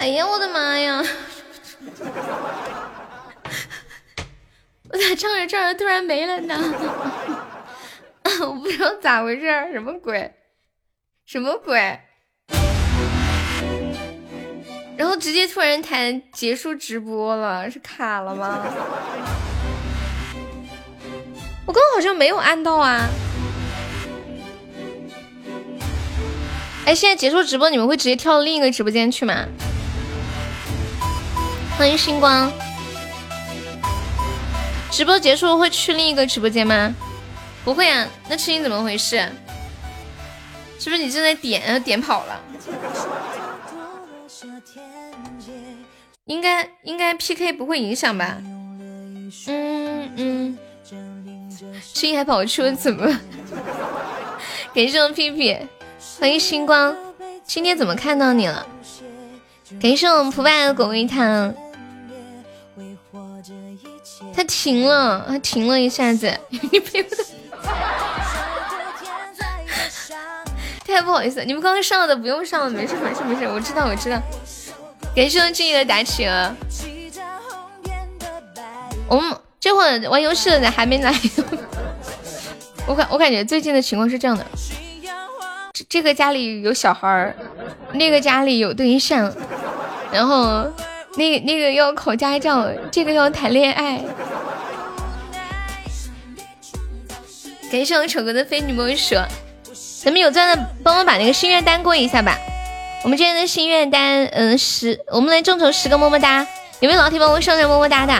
哎呀，我的妈呀！我咋唱着唱着突然没了呢？我不知道咋回事，什么鬼？什么鬼？然后直接突然弹结束直播了，是卡了吗？我刚好像没有按到啊。哎，现在结束直播，你们会直接跳到另一个直播间去吗？欢迎星光。直播结束会去另一个直播间吗？不会啊，那声音怎么回事？是不是你正在点，点跑了？应该应该 PK 不会影响吧？嗯嗯。声音还跑出怎么？感谢我们屁屁，欢迎星光。今天怎么看到你了？感谢我们蒲爸的果味糖。他停了，他停了一下子，你别太不好意思，你们刚刚上的不用上了，没事没事没事，我知道我知道。感谢我静怡的打企鹅。我们这会儿玩游戏的还没来，我感我感觉最近的情况是这样的，这这个家里有小孩儿，那个家里有对象，然后。那那个要考驾照，这个要谈恋爱。感谢我丑哥的非你莫属，咱们有钻的帮忙把那个心愿单过一下吧。我们今天的心愿单，嗯，十，我们来众筹十个么么哒。有没有老铁帮我上上么么哒的？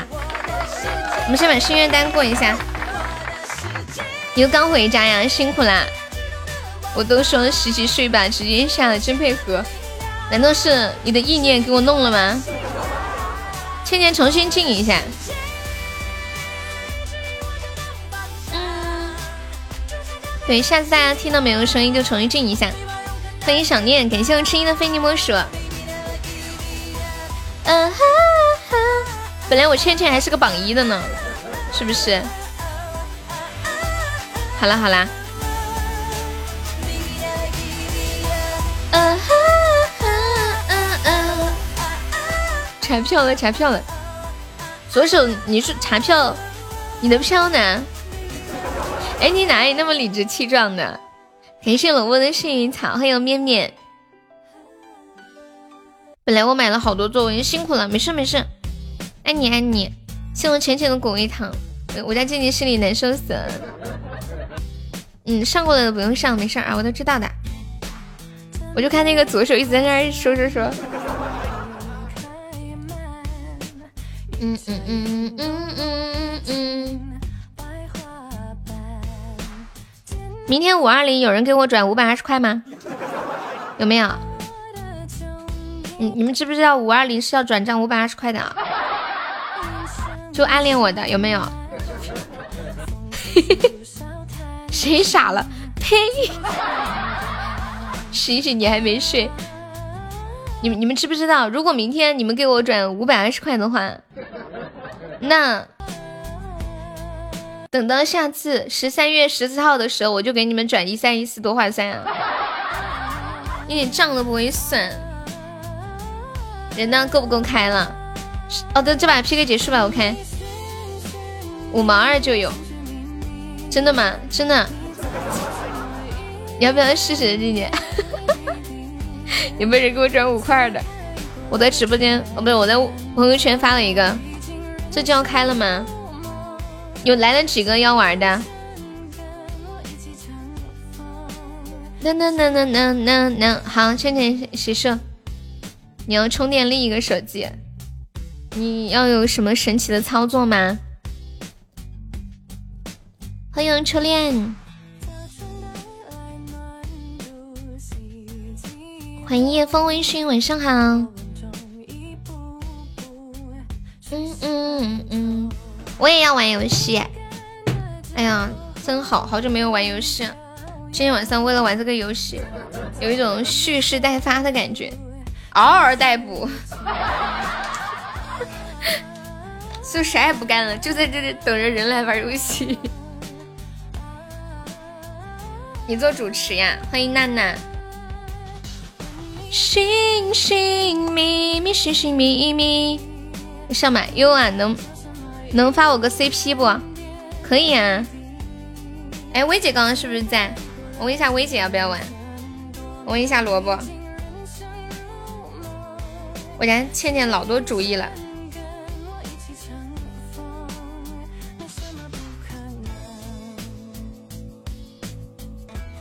我们先把心愿单过一下。你又刚回家呀，辛苦啦！我都说洗洗睡吧，直接下了，真配合。难道是你的意念给我弄了吗？倩倩重新静一下。嗯，对，下次大家听到没有声音就重新静一下。欢迎想念，感谢我吃音的非你莫属。嗯哈哈，本来我倩倩还是个榜一的呢，是不是？好啦好啦。嗯哈。查票了，查票了。左手你是查票，你的票呢？哎，你哪里那么理直气壮的？感谢萝卜的幸运草，欢迎面面。本来我买了好多作文，辛苦了，没事没事。爱你爱你，谢我浅浅的果味糖。我家静静心里难受死了。嗯，上过的不用上，没事啊，我都知道的。我就看那个左手一直在那说说说。嗯嗯嗯嗯嗯嗯嗯。明天五二零有人给我转五百二十块吗？有没有？你你们知不知道五二零是要转账五百二十块的？就暗恋我的有没有？谁傻了？呸！醒醒，你还没睡。你们你们知不知道，如果明天你们给我转五百二十块的话，那等到下次十三月十四号的时候，我就给你们转一三一四，多划算啊！一点账都不会算。人呢？够不够开了？哦，等这把 PK 结束吧，我看五毛二就有，真的吗？真的？你要不要试试，弟弟？有没有人给我转五块的？我在直播间，哦，不对，我在朋友圈发了一个，这就要开了吗？有来了几个要玩的？那那那那那那那好，圈圈洗射，你要充电另一个手机，你要有什么神奇的操作吗？欢迎初恋。欢迎夜风微醺，晚上好。嗯嗯嗯，我也要玩游戏。哎呀，真好，好久没有玩游戏。今天晚上为了玩这个游戏，有一种蓄势待发的感觉，嗷嗷待哺。就啥也不干了，就在这里等着人来玩游戏。你做主持呀？欢迎娜娜。星星咪咪星星咪咪，上麦优啊，能能发我个 CP 不？可以啊。哎，薇姐刚刚是不是在？我问一下薇姐要不要玩？我问一下萝卜。我家倩倩老多主意了。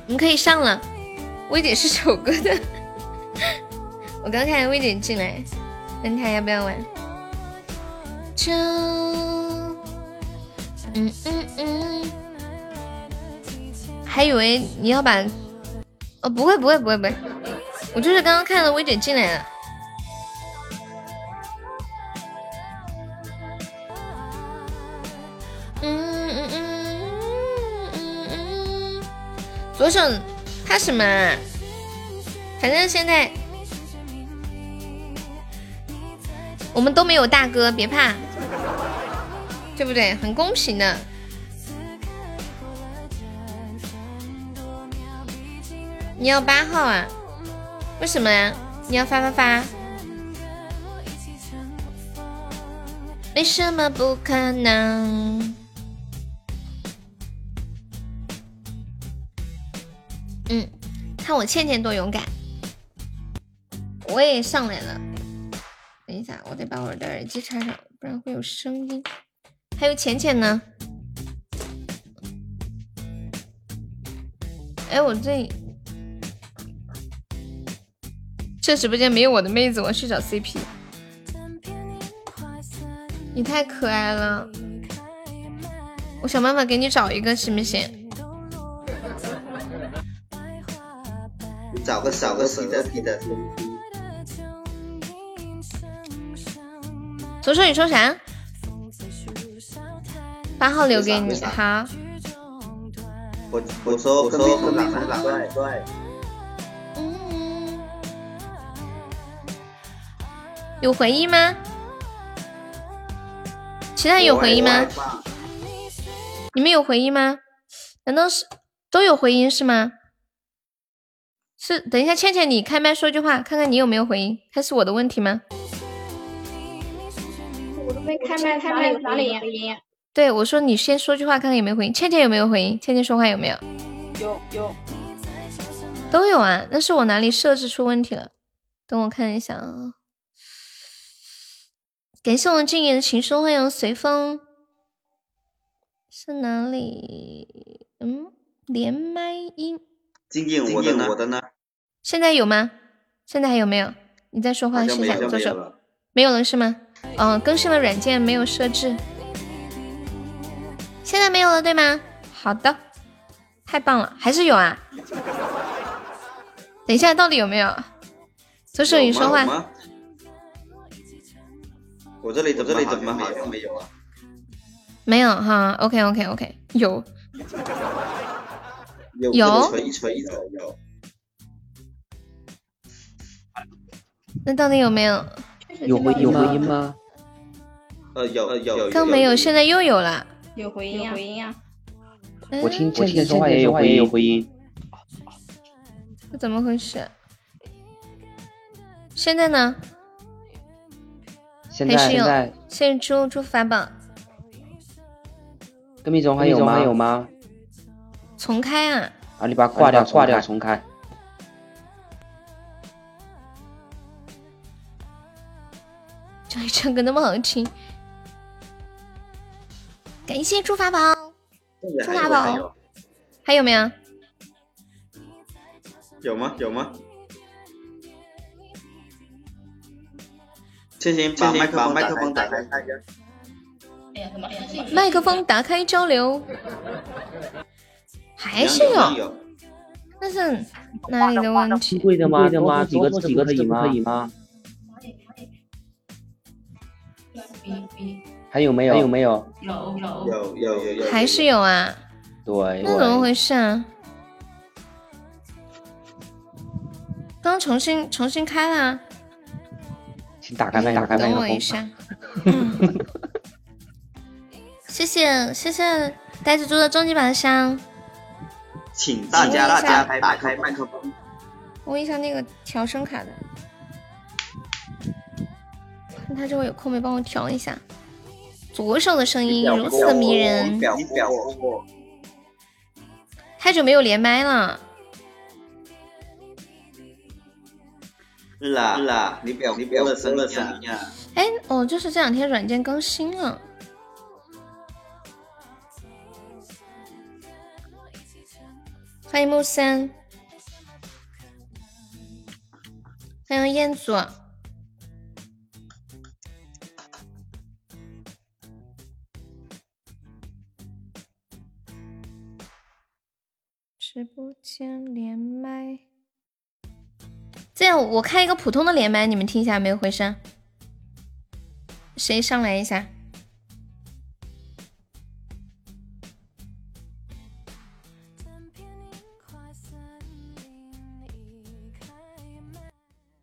你可以上了，薇姐是首歌的。我刚看薇姐进来，问她要不要玩。就，嗯嗯嗯，还以为你要把，哦，不会不会不会不会，我就是刚刚看到薇姐进来了。左手怕什么？反正现在我们都没有大哥，别怕，对不对？很公平的。你要八号啊？为什么呀？你要发发发？为什么不可能？嗯，看我倩倩多勇敢，我也上来了。等一下，我得把我的耳机插上，不然会有声音。还有浅浅呢？哎，我这这直播间没有我的妹子，我去找 CP。你太可爱了，我想办法给你找一个，行不行？找个找个洗的洗的。左手你说啥？八号留给你，好。我我说我说跟哪哪对对。嗯。有回音吗？其他有回音吗？你们有回音吗？难道是都有回音是吗？是，等一下，倩倩，你开麦说句话，看看你有没有回音，还是我的问题吗？开麦，开麦哪里回音？对，我说你先说句话，看看有没有回音。倩倩有没有回音？倩倩说话有没有？有有，都有啊。那是我哪里设置出问题了？等我看一下啊。感谢我们静言的情书，欢迎随风。是哪里？嗯，连麦音。静静，我的呢？现在有吗？现在还有没有？你在说话试一下，左手没有了是吗？嗯，更新了软件，没有设置。现在没有了对吗？好的，太棒了，还是有啊。等一下，到底有没有？左手你说话。我这里怎么这里怎么没有啊？没有哈，OK OK OK，有。有有，那到底有没有？有回有回音吗？呃有有，刚没有，现在又有了。有回音回音啊！我听我听说话也有回音有回音。这怎么回事？现在呢？现在现在现在出出法宝。跟米总还有吗？有吗？重开啊！啊，你把它挂掉，挂掉，重开。这里唱歌那么好听，感谢猪法宝，猪法宝，还有没有？有吗？有吗？千行，把麦克把麦克风打开，麦克风打开交流。还是有，那是哪里的问题？贵的吗？贵的吗？几个几个可以吗？还有没有？还有没有？有有有有有。还是有啊？对。那怎么回事啊？刚重新重新开了。请打开麦，打开麦。等我一下。谢谢谢谢呆子猪的终极宝箱。请大家大家打开麦克风。我问一下那个调声卡的，看他这会有空没帮我调一下。左手的声音如此的迷人，太久没有连麦了。啦啦，你表你表的声音啊！哎，哦，就是这两天软件更新了。欢迎木森，欢迎彦祖。直播间连麦，这样我开一个普通的连麦，你们听一下没有回声？谁上来一下？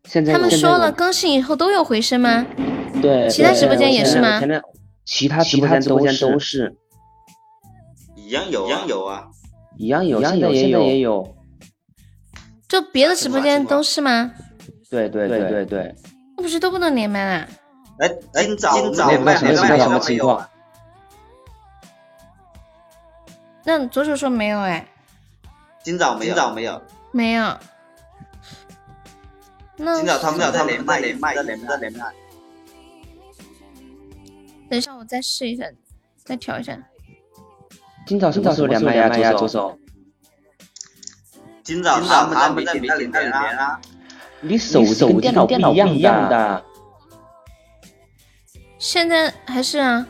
现在他们说了，更新以后都有回声吗？对，其他直播间也是吗？其他直播间都是，一样有，一样有啊，一样有，现在也有，也有。就别的直播间都是吗？对对对对对。那不是都不能连麦啦？哎，今早今早连麦什么什么情况？那左手说没有哎。今早没有，今早没有，没有。那今早他们俩他连麦连麦连麦连麦。等一下，我再试一下，再调一下。今早什么时候连麦呀？左手。今早他们他们在连连连啊。你手手跟电脑不一样的。现在还是啊。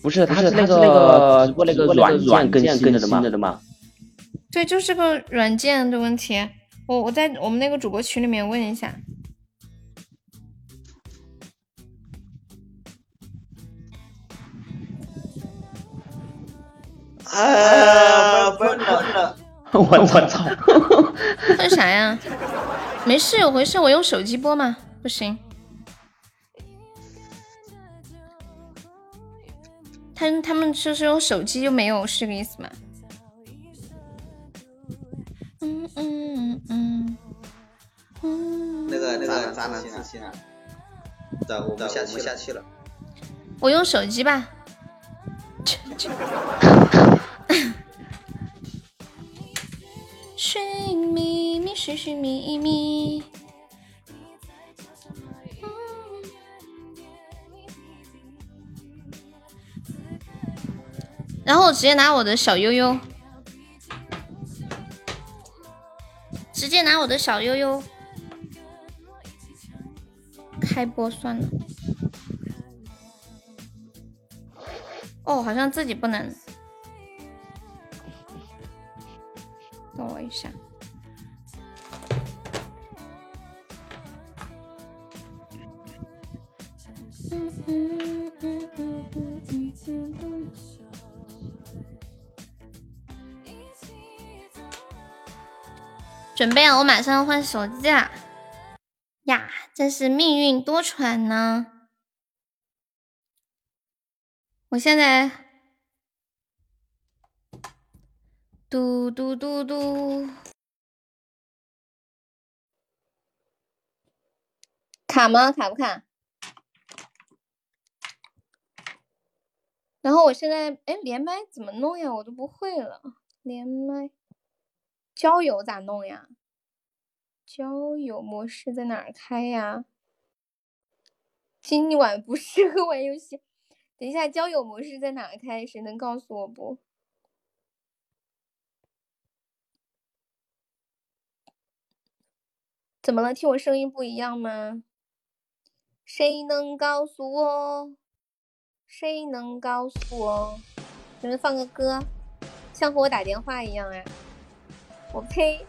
不是，他是那个直播那个软软更新的吗？对，就是个软件的问题。我我在我们那个主播群里面问一下。哎，分了！我我操！分啥呀？没事，有回事。我用手机播嘛？不行。他他们就是用手机又没有，是这个意思吗？嗯嗯嗯嗯，那个那个渣男自信啊！走，我们下我们下去了。我用手机吧。寻觅觅寻寻觅觅。然后我直接拿我的小悠悠。直接拿我的小悠悠开播算了。哦，好像自己不能。等我一下。嗯嗯嗯嗯嗯嗯嗯。准备啊，我马上要换手机啦！呀，真是命运多舛呢！我现在嘟嘟嘟嘟，卡吗？卡不卡？然后我现在哎，连麦怎么弄呀？我都不会了，连麦。交友咋弄呀？交友模式在哪儿开呀？今晚不适合玩游戏。等一下，交友模式在哪开？谁能告诉我不？怎么了？听我声音不一样吗？谁能告诉我？谁能告诉我？你们放个歌，像和我打电话一样啊？我呸！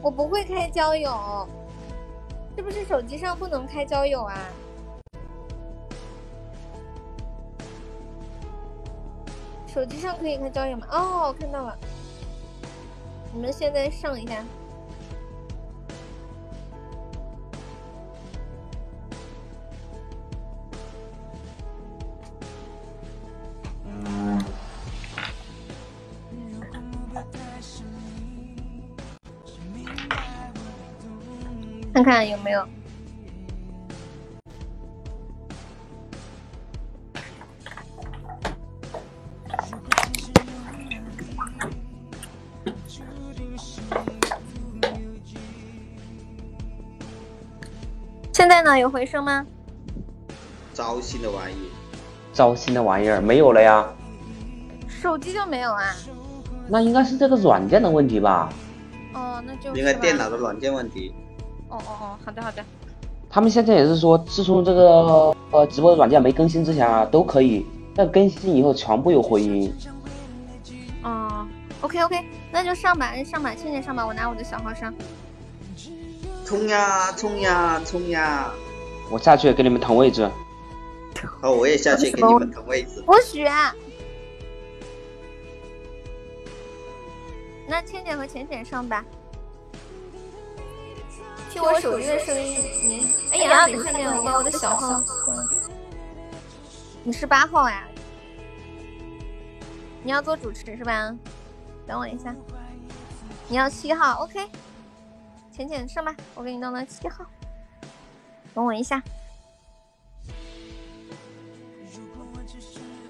我不会开交友，是不是手机上不能开交友啊？手机上可以看交友吗？哦，看到了，你们现在上一下。看看有没有。现在呢？有回声吗？糟心的玩意，糟心的玩意儿没有了呀。手机就没有啊？那应该是这个软件的问题吧？哦，那就应该电脑的软件问题。哦哦哦，好的好的。他们现在也是说，自从这个呃直播软件没更新之前啊，都可以，但更新以后全部有回音。哦，OK OK，那就上吧，上吧，倩倩上吧，我拿我的小号上。冲呀冲呀冲呀！我下去给你们腾位置。好，我也下去给你们腾位置。不许！那倩倩和浅浅上吧。听我手机的声音，你哎呀，你看见，我把我的小号。你是八号呀？你要做主持是吧？等我一下。你要七号，OK。浅浅上吧，我给你弄到七号。等我一下。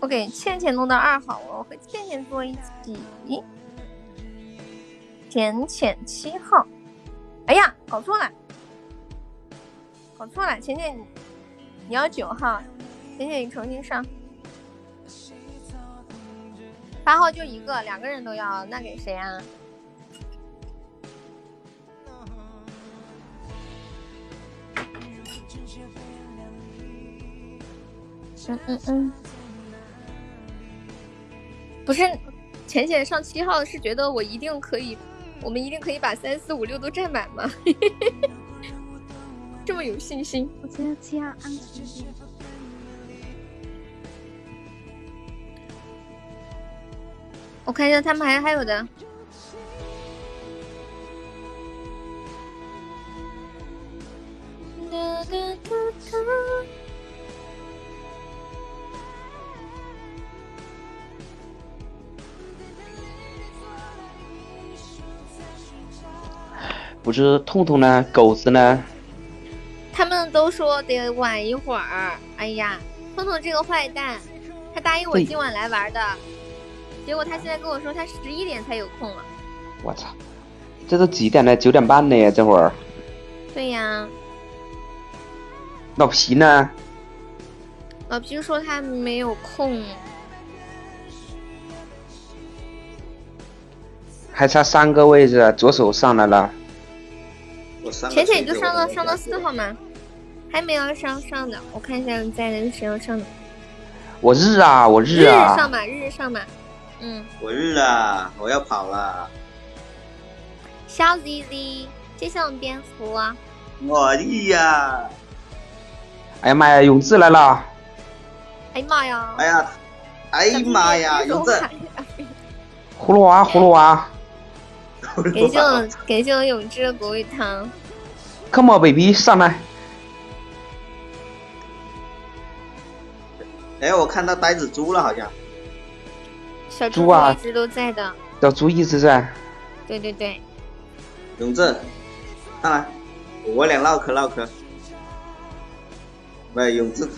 我给倩倩弄到二号，我和倩倩坐一起。浅浅七号。哎呀，搞错了，搞错了，浅浅，你要九号，浅浅你重新上。八号就一个，两个人都要，那给谁啊？嗯嗯嗯，不是，浅浅上七号是觉得我一定可以。我们一定可以把三四五六都占满吗？这么有信心？我觉得七号安全点。我看一下他们还还有的。不是痛痛呢，狗子呢？他们都说得晚一会儿。哎呀，痛痛这个坏蛋，他答应我今晚来玩的，结果他现在跟我说他十一点才有空了。我操，这都几点了？九点半呢？这会儿。对呀。老皮呢？老皮说他没有空。还差三个位置，左手上来了。浅浅就上到上到四号吗？还没有上上的，我看一下在的是谁要上的。我日啊，我日啊！日上吧，日日上吧。嗯。我日啊！我要跑了。小 ZZ，谢谢我们蝙蝠。我日呀！哎呀妈呀，永志来了！哎呀妈呀！哎呀，哎呀妈呀，永志！葫芦娃，葫芦娃。感谢我，感谢我永志的果味汤。Come on baby，上麦。哎，我看到呆子猪了，好像。小猪啊，一直都在的。小猪一直在。对对对。永志，上来，我俩唠嗑唠嗑。喂，永志，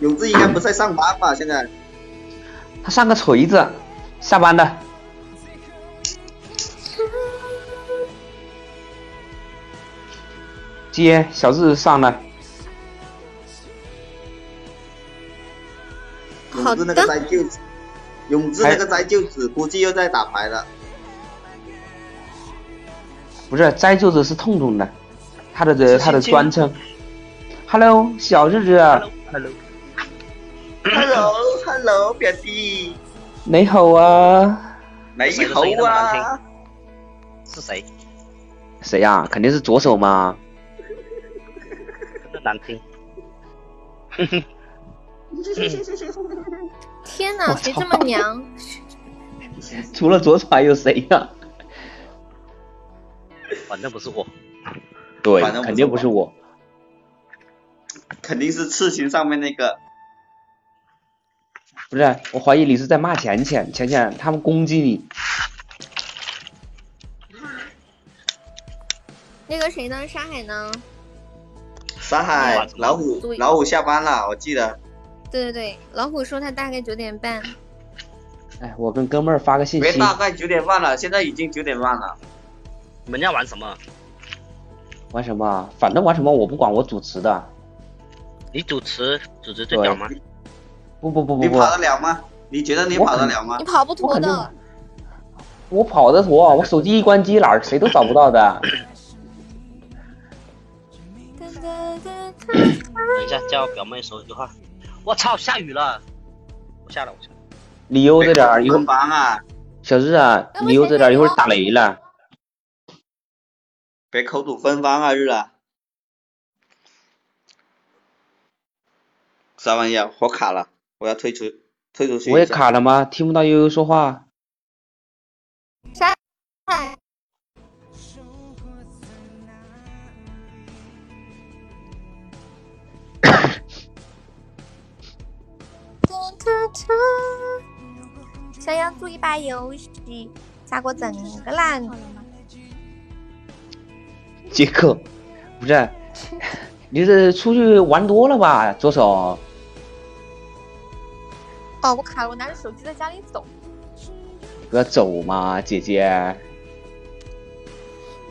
永志应该不在上班吧？现在。他上个锤子，下班的。接小日上了，永志那个灾舅子，永志那个灾舅子估计又在打牌了。不是摘舅子是痛痛的，他的这他的专称。Hello，小日子。Hello，Hello，Hello，表弟。你好啊。你好啊。是谁？谁呀？肯定是左手嘛。难听，天哪，谁这么娘？除了左手还有谁呀？反正不是我。对，肯定不是我。肯定是刺青上面那个。不是，我怀疑你是在骂浅浅，浅浅他们攻击你。那个谁呢？沙海呢？沙海，老虎老虎下班了，我记得。对对对，老虎说他大概九点半。哎，我跟哥们儿发个信息，别大概九点半了，现在已经九点半了。你们要玩什么？玩什么啊？反正玩什么我不管，我主持的。你主持主持最屌吗？不不不不不你跑，得了吗？你觉得你跑得了吗你？跑不脱的。我跑得脱，我手机一关机哪儿谁都找不到的。等一下叫表妹说一句话。我操，下雨了！我下了，我下了。你悠着点儿，一会儿分班啊！小日啊，你悠着点儿，一会儿打雷了。别口吐芬芳啊，日啊！啥玩意儿？我卡了，我要退出，退出去。我也。卡了吗？听不到悠悠说话。沙海，想要做一把游戏，咋个整个难？杰克，不是，你是出去玩多了吧，左手？哦，我卡了，我拿着手机在家里走。不要走嘛，姐姐。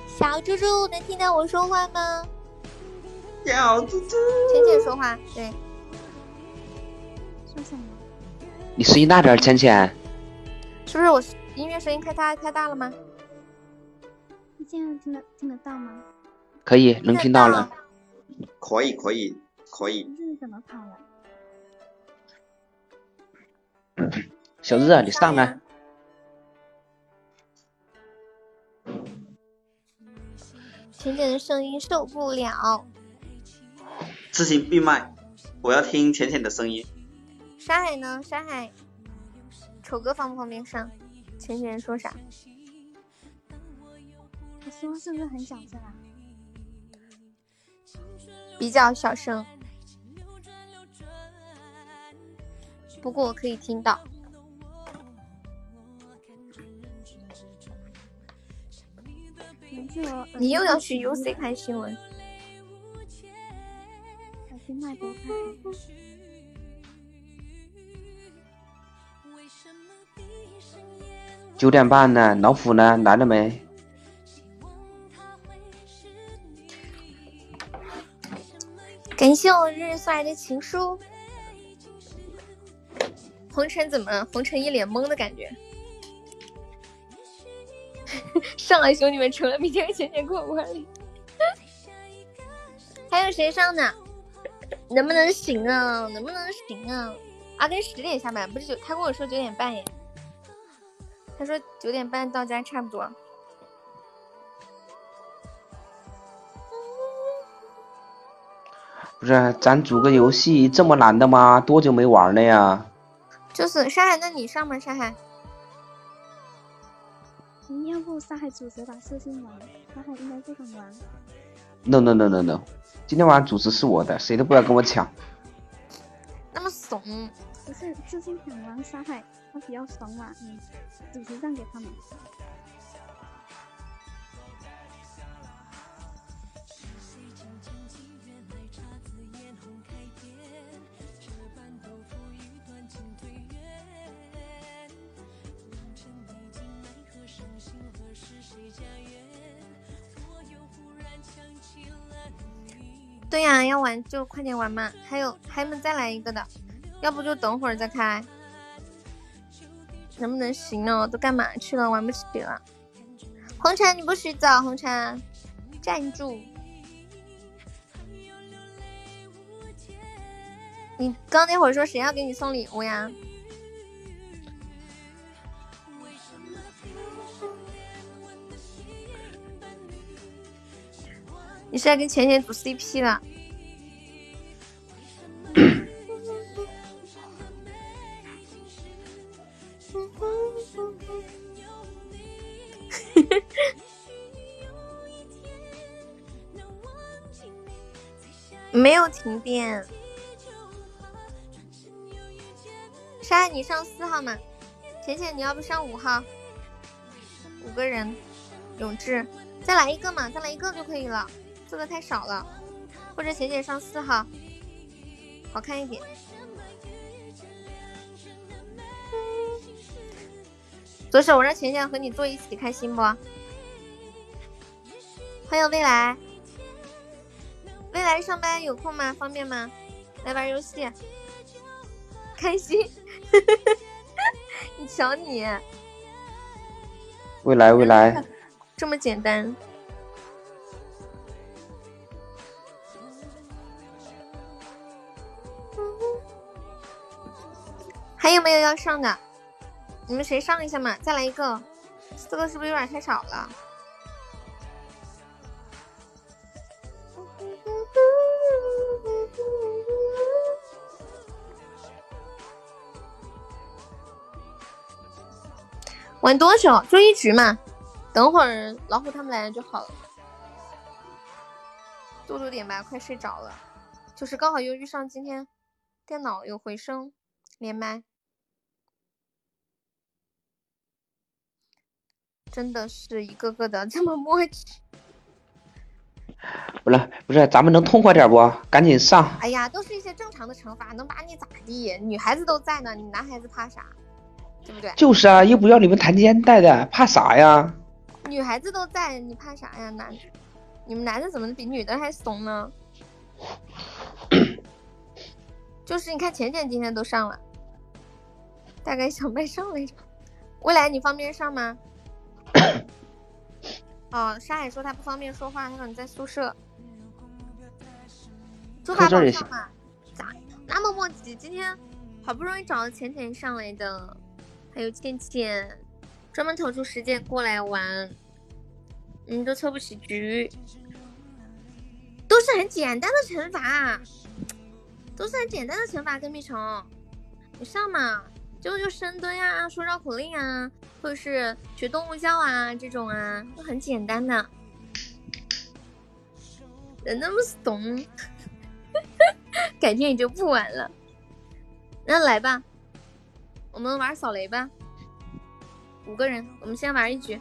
小猪猪，能听到我说话吗？小猪猪。浅浅说话，对，说什么？你声音大点儿，浅浅。是不是我音乐声音开大太大了吗？你现在听得听得到吗？可以，能听到了。可以，可以，可以。你是怎么跑了？小日啊，你上来。浅浅的声音受不了。自行闭麦，我要听浅浅的声音。沙海呢？沙海，丑哥方不方便上？前几天说啥？我说话是不是很小声啊？比较小声，不过我可以听到。你又要去 UC 看新闻？小心麦不太九点半呢，老虎呢？来了没？感谢我日日送来的情书。红尘怎么了？红尘一脸懵的感觉。上来，兄弟们，除了明天和浅浅过五二零，还有谁上呢？能不能行啊？能不能行啊？阿根十点下班，不是九？他跟我说九点半耶。他说九点半到家差不多。不是，咱组个游戏这么难的吗？多久没玩了呀？就是沙海，那你上吗？沙海，你要不沙海主持把事情玩，沙海应该不想玩。No no no no no，今天晚上主持是我的，谁都不要跟我抢。那么怂，不是，事情想玩沙海，他比较怂嘛，嗯，主持让给他们。对呀、要玩就快点玩嘛。还有还能再来一个的，要不就等会儿再开。能不能行哦？都干嘛去了？玩不起了。红尘，你不许走！红尘，站住！你刚那会儿说谁要给你送礼物呀？你是在跟浅浅组 CP 了？没有停电。沙，你上四号嘛？浅浅，你要不上五号？五个人，永志，再来一个嘛，再来一个就可以了，做的太少了。或者浅浅上四号，好看一点。左手，我让浅浅和你坐一起，开心不？欢迎未来，未来上班有空吗？方便吗？来玩游戏，开心。你瞧你，未来未来，这么简单。还有没有要上的？你们谁上一下嘛？再来一个，四个是不是有点太少了？玩多久？就一局嘛。等会儿老虎他们来了就好了。多读点吧，快睡着了。就是刚好又遇上今天电脑有回声，连麦。真的是一个个的 这么默契。不是不是，咱们能痛快点不？赶紧上！哎呀，都是一些正常的惩罚，能把你咋地？女孩子都在呢，你男孩子怕啥？对不对？就是啊，又不要你们弹肩带的，怕啥呀？女孩子都在，你怕啥呀？男，你们男的怎么比女的还怂呢？就是你看浅浅今天都上了，大概小麦上来着。未来你方便上吗？哦，沙海说他不方便说话，他说你在宿舍。猪八宝上嘛？咋那么磨叽？今天好不容易找了浅浅上来的，还有倩倩，专门腾出时间过来玩，你都凑不起局，都是很简单的惩罚，都是很简单的惩罚。跟蜜虫，你上嘛？就就深蹲呀，说绕口令啊，或者是学动物叫啊，这种啊，都很简单的。人那么怂，改天也就不玩了。那来吧，我们玩扫雷吧。五个人，我们先玩一局。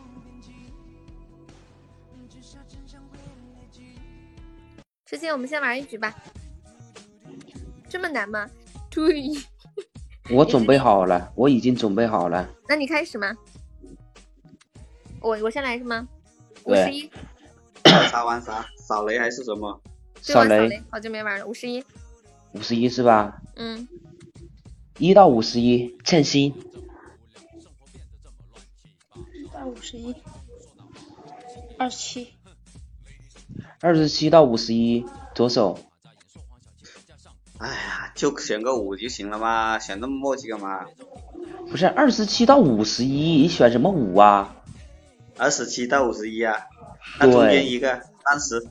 直接我们先玩一局吧。这么难吗？对。我准备 好了，我已经准备好了。那你开始吗？我我先来是吗？五十一。啥玩啥？扫雷还是什么？扫雷。好久没玩了，五十一。五十一是吧？嗯。一到五十一，称心。一到五十一。二十七。二十七到五十一，左手。哎呀，就选个五就行了嘛，选那么磨叽干嘛？不是二十七到五十一，你选什么五啊？二十七到五十一啊，那中间一个三十。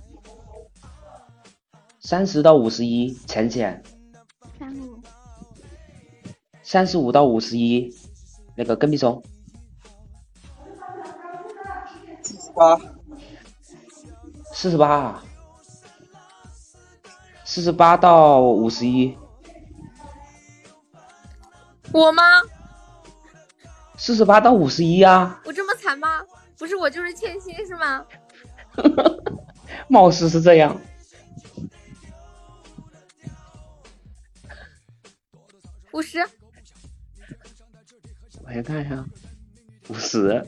三十到五十一，浅浅。三五。三十五到五十一，那个跟屁虫。四十八。四十八。四十八到五十一，我吗？四十八到五十一啊！我这么惨吗？不是我就是欠薪是吗？貌似是这样。五十。我先看一下，五十。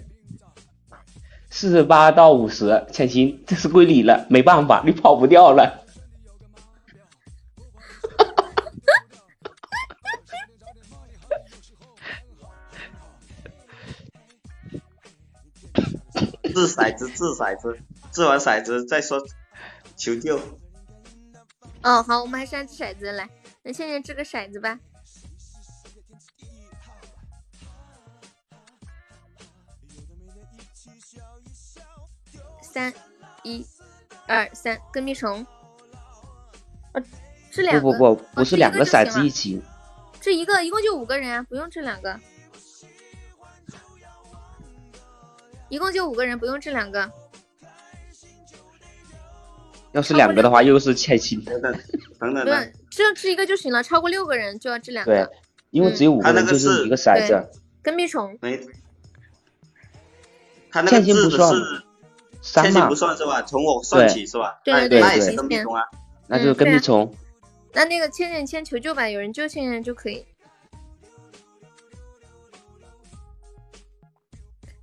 四十八到五十，欠薪，这是归你了，没办法，你跑不掉了。掷骰子，掷骰子，掷完骰子再说求救。哦，好，我们还是按掷骰子来，那现在掷个骰子吧。三，一，二，三，跟屁虫。啊，这两个不不不，不是两个骰子一起。这一个一共就五个人啊，不用这两个。一共就五个人，不用这两个。要是两个的话，又是欠薪。等等等等，不是，这这一个就行了。超过六个人就要这两个。对，因为只有五个人就是一个骰子。跟屁虫。没。他那个字不算，欠薪不算是吧？从我算起是吧？对对对，那也是跟屁虫啊。那就跟屁虫。那那个倩倩先求救吧，有人救倩倩就可以。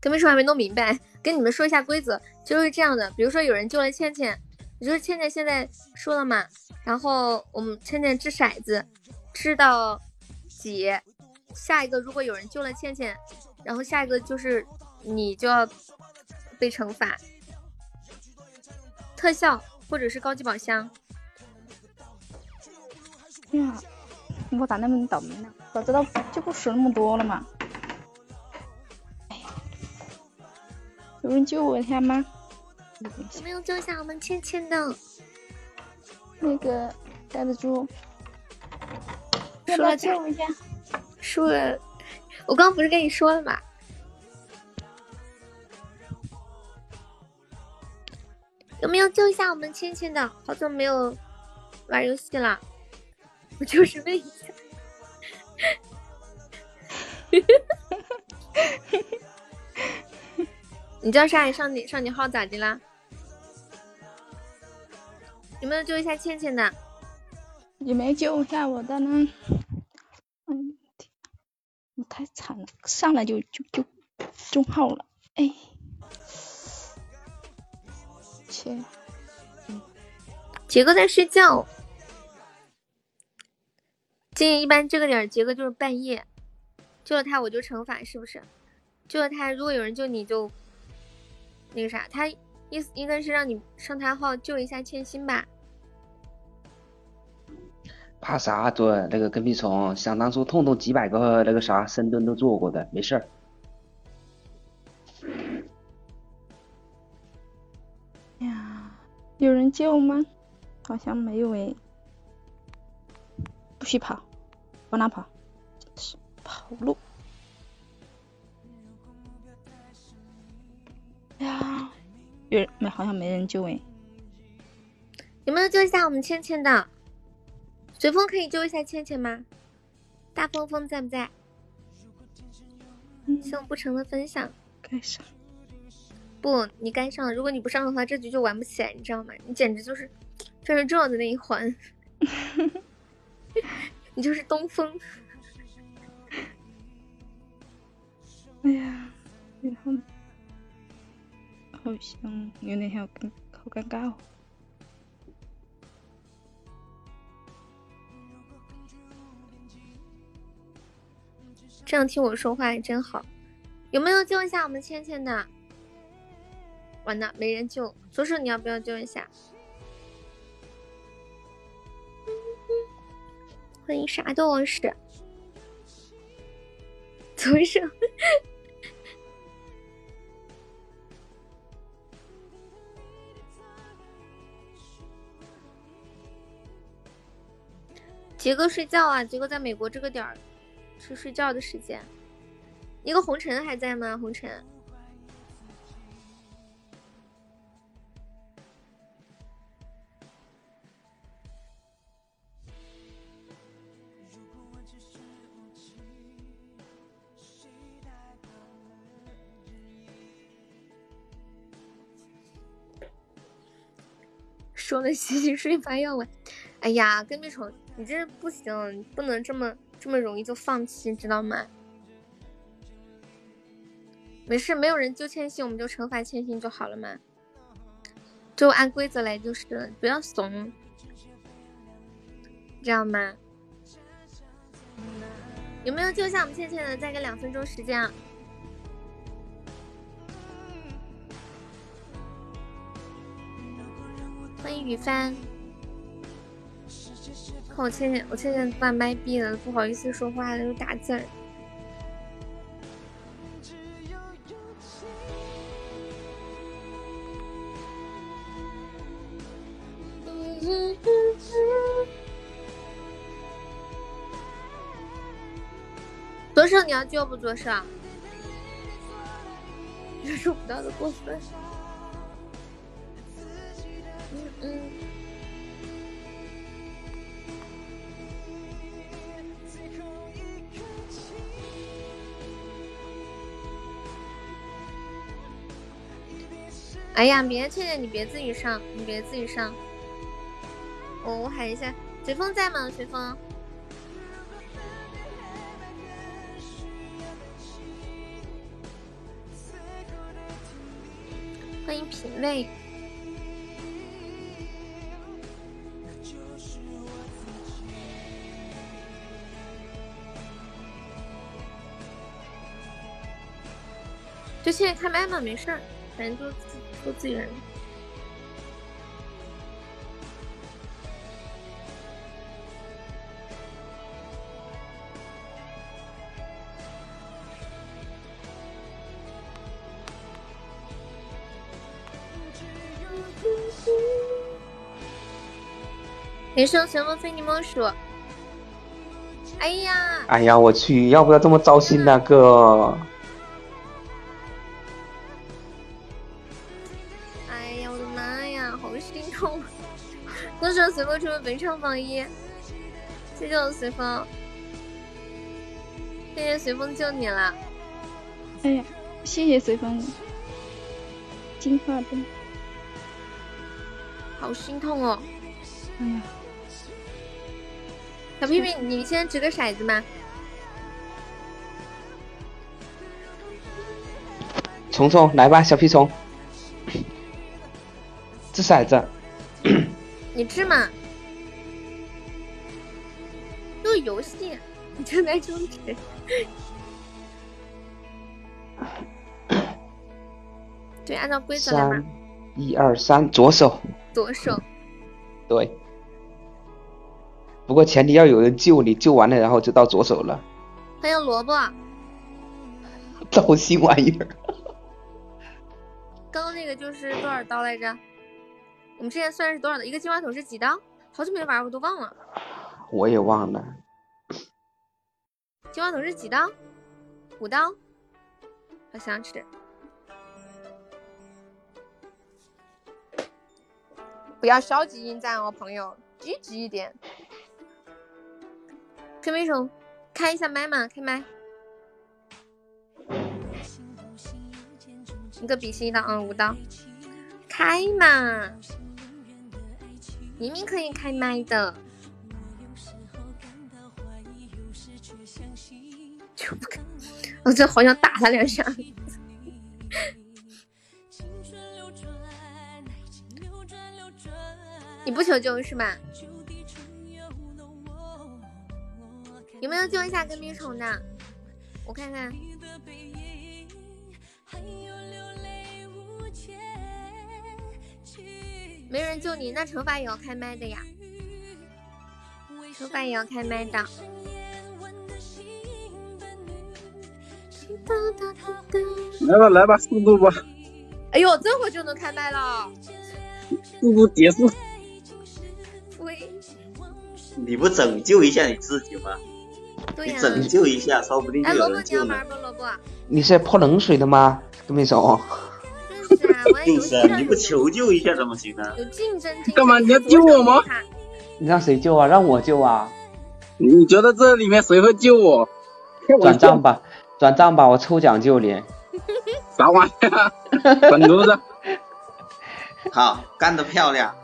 跟屁虫还没弄明白，跟你们说一下规则，就是这样的。比如说有人救了倩倩，也就是倩倩现在输了嘛，然后我们倩倩掷骰子，掷到几，下一个如果有人救了倩倩，然后下一个就是你就要被惩罚，特效或者是高级宝箱。呀，我咋那么倒霉呢？早知道就不说那么多了嘛。有人救我一下吗？有没有救下我们倩倩的？那个呆子猪，输了救我一下。输了，我刚不是跟你说了吗？有没有救一下我们倩倩的？好久没有玩游戏了，我就是问一下。你叫啥？上你上你号咋的啦？有没有救一下倩倩的？你没救一下我的呢？嗯，我太惨了，上来就就就中号了，哎，切，杰哥在睡觉。今天一般这个点杰哥就是半夜，救了他我就惩罚，是不是？救了他，如果有人救你就。那个啥，他意思应该是让你上他号救一下千心吧？怕啥？对，那个跟屁虫，想当初痛痛几百个那个啥深蹲都做过的，没事儿。呀，有人救吗？好像没有哎。不许跑，往哪跑？是跑路。呀，有人没？好像没人救哎。有没有救一下我们倩倩的？随风可以救一下倩倩吗？大风风在不在？谢我不成的分享。该上。不，你该上。如果你不上的话，这局就玩不起来，你知道吗？你简直就是非常重要的那一环。你就是东风。哎呀，然后。好像有点好尴好尴尬哦。这样听我说话还真好。有没有救一下我们倩倩的？完了，没人救。左手你要不要救一下？欢迎啥都是。左手。杰哥睡觉啊！杰哥在美国这个点儿是睡觉的时间。一个红尘还在吗？红尘。说的洗洗睡吧，要晚。哎呀，跟屁虫。你这不行，不能这么这么容易就放弃，知道吗？没事，没有人救千玺，我们就惩罚千玺就好了嘛。就按规则来就是，不要怂，知道吗？有没有救下我们倩倩的？再给两分钟时间啊！欢迎雨帆。我倩倩，我倩倩把麦闭了，不好意思说话了，又打字儿。左手你要救不？左手，忍受不到的过分。哎呀，别倩倩，你别自己上，你别自己上。我我喊一下，随风在吗？随风。欢迎品味。就现在开麦嘛，没事儿，反正就自都自己人。人生随风非你莫属。哎呀！哎呀，我去，要不要这么糟心呢，哥？风成为本场榜一，谢谢我随风，谢谢随风救你了。哎呀，谢谢随风，金发灯，好心痛哦！哎呀，小屁屁，你先掷个骰子嘛。虫虫来吧，小屁虫，掷骰子。你掷嘛，游戏，你正在终止。对，按照规则来嘛三。，一二三，左手。左手，对。不过前提要有人救你，救完了然后就到左手了。欢迎萝卜。糟心玩意儿。刚 刚那个就是多少刀来着？我们之前算是多少的？一个金话筒是几刀？好久没玩，我都忘了。我也忘了。希望总是几刀？五刀？好想吃。不要消极应战哦，朋友，积极一点。陈飞虫，开一下麦嘛，开麦。一个比心一刀，嗯，五刀，开嘛！明明可以开麦的，就不开。我真好想打他两下。你不求救是吧？有没有救一下跟屁虫的？我看看。没人救你，那惩罚也要开麦的呀，惩罚也要开麦的。来吧来吧，速度吧，哎呦，这会儿就能开麦了，速度结束。喂，你不拯救一下你自己吗？对呀、你拯救一下，说不定就有人救呢。卜你要玩不？萝卜，你是泼冷水的吗？跟没手。就 是啊，你不求救一下怎么行呢？有竞争精。干嘛你要救我吗？你让谁救啊？让我救啊！你觉得这里面谁会救我？转账吧，转账吧，我抽奖救你。啥玩意儿？滚犊子！好，干得漂亮！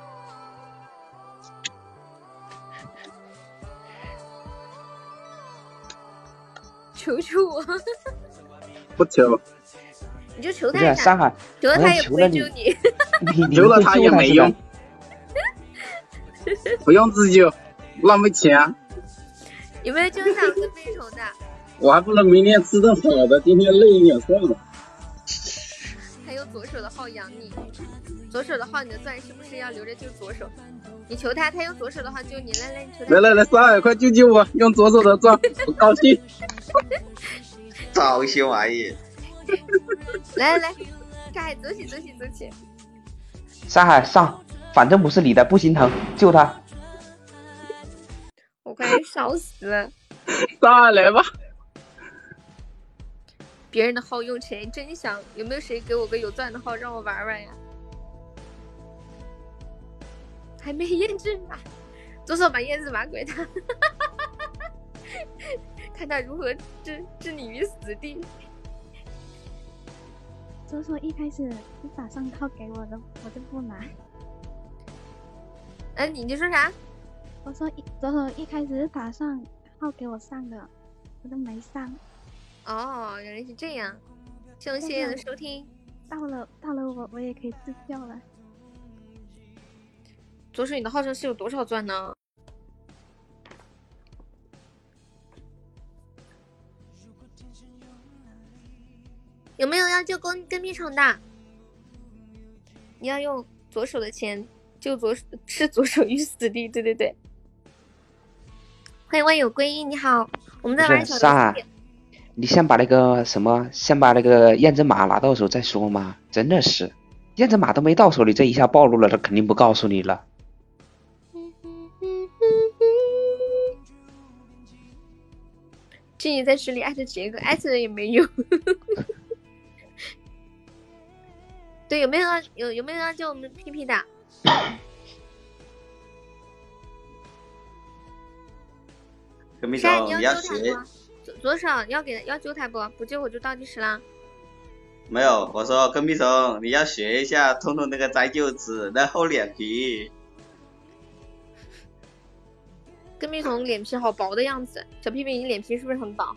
求求我，不求，你就求他一下，上海，求了他也不会救你。你你求了他也没用，不用自救，浪费钱。有没有救上跟飞虫的？我还不能明天吃顿好的，今天累一点算了。还有左手的号养你，左手的号你的钻是不是要留着救左手？你求他，他用左手的号救你，来来，你求他。来来来，上海快救救我！用左手的钻，我高兴。糟心玩意！来来来，上海走起走起走起！上海上，反正不是你的，不心疼，救他。我快烧死了！上海来吧，别人的号用起来真香，有没有谁给我个有钻的号让我玩玩呀？还没验证啊！左手把燕子马给他，看他如何置置你于死地。左手一开始你打上号给我的，我就不拿。哎，你你说啥？我说一左手一开始打上号给我上的，我都没上。哦，原来是这样。谢谢谢谢的收听。到了到了，我我也可以自救了。左手，你的号上是有多少钻呢？有没有要救跟跟屁虫的？你要用左手的钱救左置左手于死地，对对对。欢迎万有归一，你好，我们在玩小游戏。你先把那个什么，先把那个验证码拿到手再说嘛！真的是，验证码都没到手，你这一下暴露了，他肯定不告诉你了。静怡在群里艾特杰哥，艾特了也没用。对，有没有有有没有要叫我们 P P 的？现在你要救他不？左左手要给要救他不？不救我就倒计时啦。没有，我说跟屁虫，你要学一下通通那个摘臼子，那厚脸皮。跟屁虫脸皮好薄的样子，小屁屁你脸皮是不是很薄？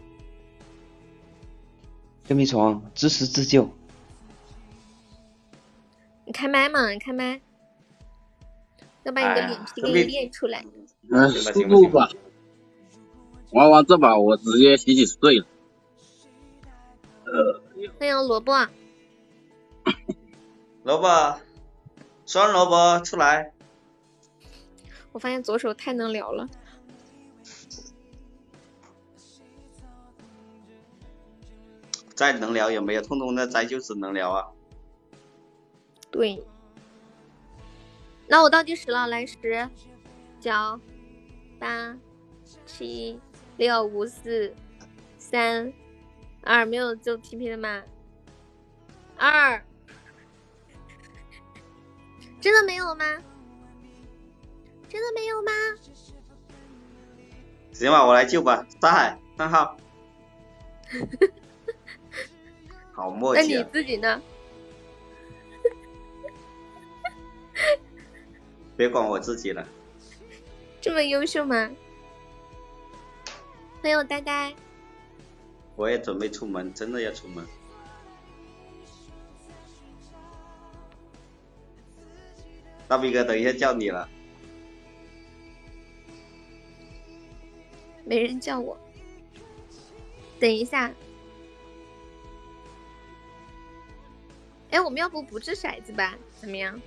跟屁虫自食自救。你开麦嘛？你开麦，要把你的脸皮给你练出来。嗯，输入吧。玩完这把，我直接洗洗睡了。呃欢迎萝卜。萝卜，酸萝卜出来。我发现左手太能聊了。再能聊也没有？通通的咱就只能聊啊。对。那我倒计时了，来十、九、八、七。六五四三二，没有就 P P 的吗？二，真的没有吗？真的没有吗？行吧，我来救吧。大海三号，好默契。那你自己呢？别管我自己了。这么优秀吗？欢迎呆呆，我也准备出门，真的要出门。大逼哥，等一下叫你了。没人叫我，等一下。哎，我们要不不掷骰子吧？怎么样？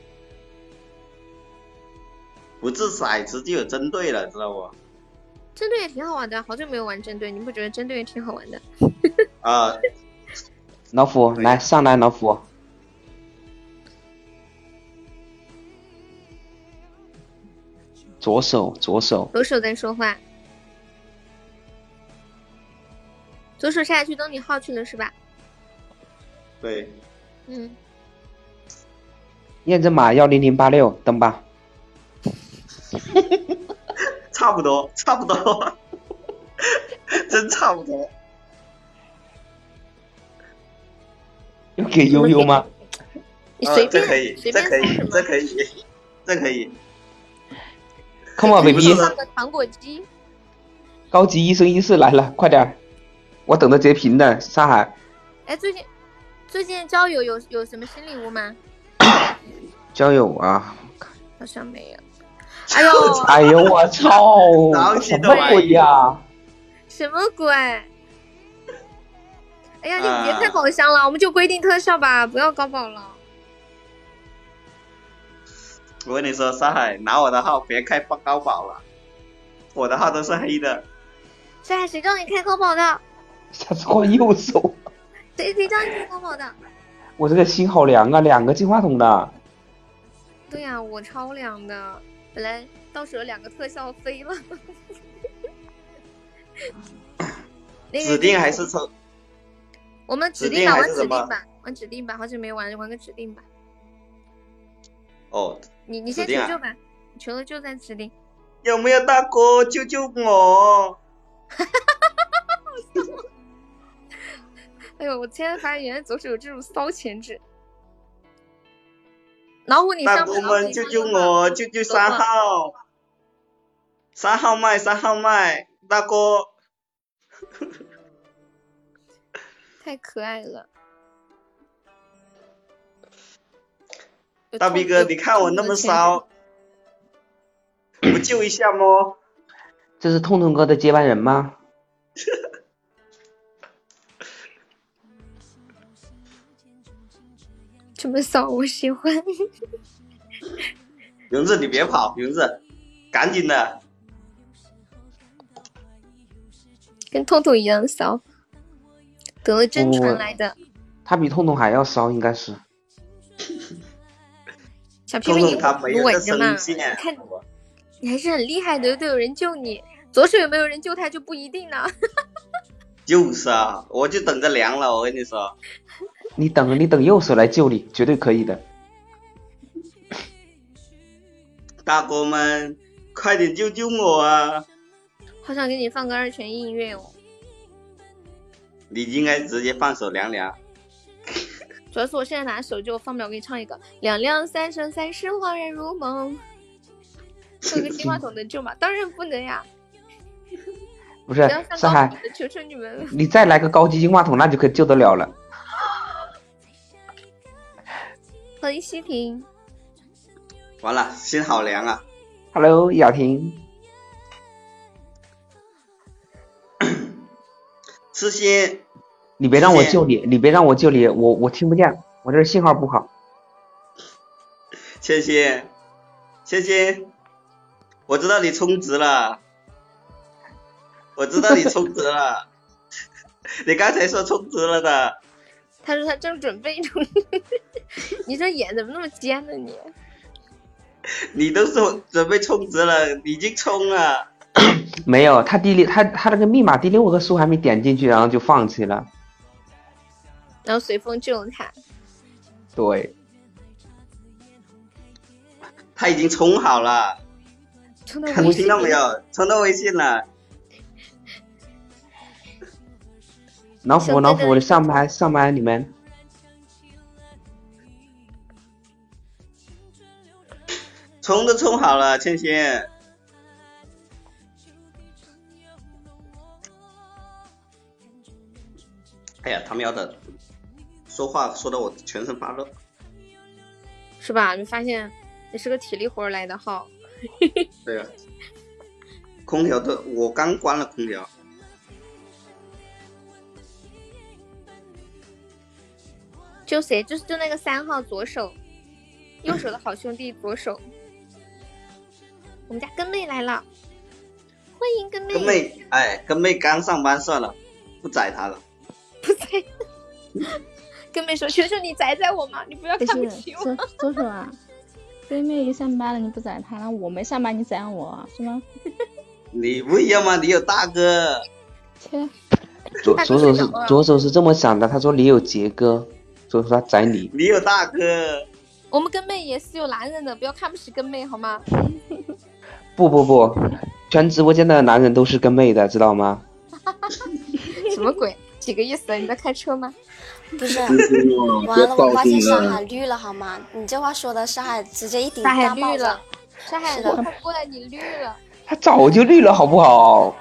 不掷骰子就有针对了，知道不？针对也挺好玩的，好久没有玩针对，你不觉得针对也挺好玩的？啊，老虎来上来，老虎，左手左手，左手在说话，左手下去登你号去了是吧？对，嗯，验证码幺零零八六，登吧。差不多，差不多，真差不多。要给悠悠吗？你随便，这可以，这可以，这可以，这可以。Come on baby。糖果机。高级一生一世来了，快点！我等着截屏呢，沙海。哎，最近最近交友有有什么新礼物吗？交友啊，好像没有。哎呦！哎呦！我操！什么鬼呀？什么鬼？哎呀，你别开宝箱了，我们就规定特效吧，不要高宝了。我跟你说，上海拿我的号，别开高宝了，我的号都是黑的。上海谁叫你开高宝的？下次换右手。谁谁叫你开高宝的？我这个心好凉啊，两个进化筒的。对呀，我超凉的。本来到时候两个特效飞了，指定还是抽？我们指定吧，玩指定吧，玩指定吧，好久没玩，玩个指定吧。哦，你你先求救吧，求了就在指定。有没有大哥救救我？哈哈哈哈哈！哎呦，我现在发现原来左手有这种骚潜质。老虎，你上大哥们救救我！救救三号！三号麦，三号麦，大哥，太可爱了。大逼哥，你看我那么骚，不救一下么？这是痛痛哥的接班人吗？这么骚，我喜欢。云子，你别跑，云子，赶紧的，跟痛痛一样骚，得了真传来的。他比痛痛还要骚，应该是。小屁屁，你痛痛他没有个稳着嘛，声线，看你还是很厉害的，都有人救你。左手有没有人救他就不一定了。就是啊，我就等着凉了，我跟你说，你等你等右手来救你，绝对可以的。大哥们，快点救救我啊！好想给你放个二泉映月哦，你应该直接放首凉凉。主要是我现在拿手机，我放不了，我给你唱一个《凉凉三生三世恍然如梦》。送个金话筒能救吗？当然不能呀！不是不要上上海求求你们了。你再来个高级金话筒，那就可以救得了了。欢迎西平，完了，心好凉啊！Hello，雅婷，痴心，你别让我救你，你别让我救你，我我听不见，我这信号不好。千心，千心，我知道你充值了，我知道你充值了，你刚才说充值了的，他说他正准备中。你这眼怎么那么尖呢你？你都说准备充值了，已经充了，没有，他第六，他他那个密码第六个数还没点进去，然后就放弃了。然后随风救了他。对，他已经充好了，充到微信听到没有？充到微信了，老虎老虎，小哥哥我上麦上麦，你们充都充好了，千心。哎呀，他喵的，说话说的我全身发热。是吧？你发现你是个体力活来的号。对啊，空调都我刚关了空调，就谁？就是就那个三号左手，右手的好兄弟左手。我们家根妹来了，欢迎根妹。根妹哎，根妹刚上班算了，不宰她了。不宰。根妹说：“求求你宰宰我嘛，你不要看不起我。左 左手啊，对面一上班了你不宰他，那我没上班你宰我是吗？你不一样吗？你有大哥，切，左左手是左手是这么想的，他说你有杰哥，说他宰你。你有大哥，我们跟妹也是有男人的，不要看不起跟妹好吗？不不不，全直播间的男人都是跟妹的，知道吗？什么鬼？几个意思？你在开车吗？不是，嗯完了，我发现上海绿了好吗？你这话说的，上海直接一顶上海大帽子。绿了，上海是的快过来，你绿了，他早就绿了，好不好？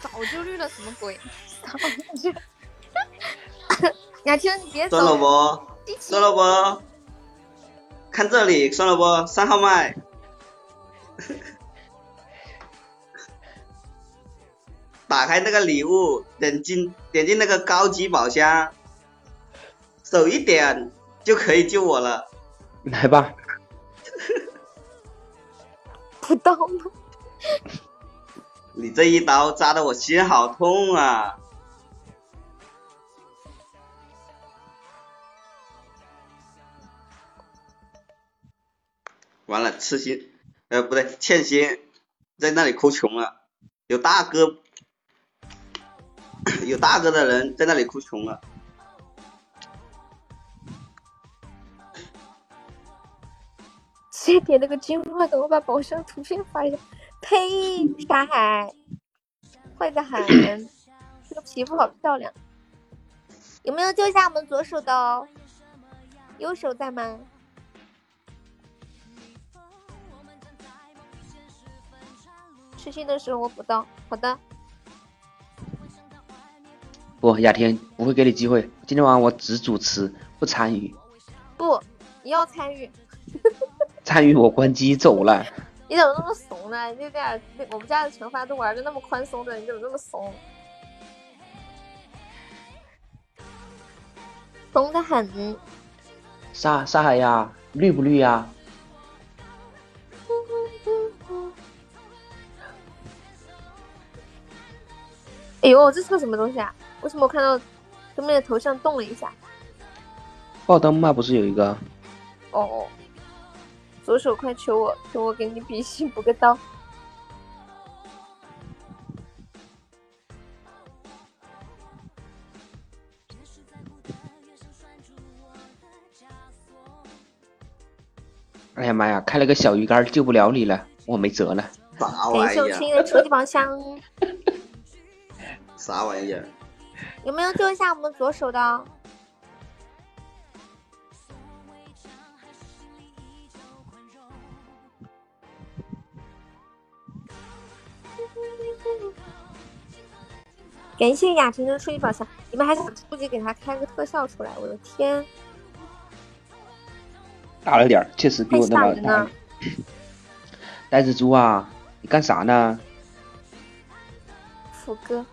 早就绿了，什么鬼？雅婷，你别走算，了不，算了不，看这里，算了不，三号麦。打开那个礼物，点进点进那个高级宝箱，手一点就可以救我了。来吧，不到吗？你这一刀扎的我心好痛啊！完了，痴心，呃，不对，欠心，在那里哭穷了。有大哥，有大哥的人在那里哭穷了。谁点那个金话筒？我把宝箱图片发一下。呸！沙海，坏的很。这个皮肤好漂亮。有没有救一下我们左手的哦？右手在吗？吃心的时候我补刀。好的，不，雅婷不会给你机会。今天晚上我只主持不参与，不，你要参与。参与我关机走了。你怎么那么怂呢？你这点我们家的惩罚都玩的那么宽松的，你怎么那么怂？怂的很。啥啥海呀？绿不绿呀？哎呦，这是个什么东西啊？为什么我看到对面的头像动了一下？爆灯嘛，不是有一个？哦，左手快求我，求我给你比心补个刀。哎呀妈呀，开了个小鱼干救不了你了，我没辙了。啥感谢我亲的初级宝箱。啥玩意儿？有没有救一下我们左手的？感谢雅婷的初级宝箱，你们还想初级给他开个特效出来？我的天！大了点儿，确实比我那么大。呆子猪啊，你干啥呢？福哥，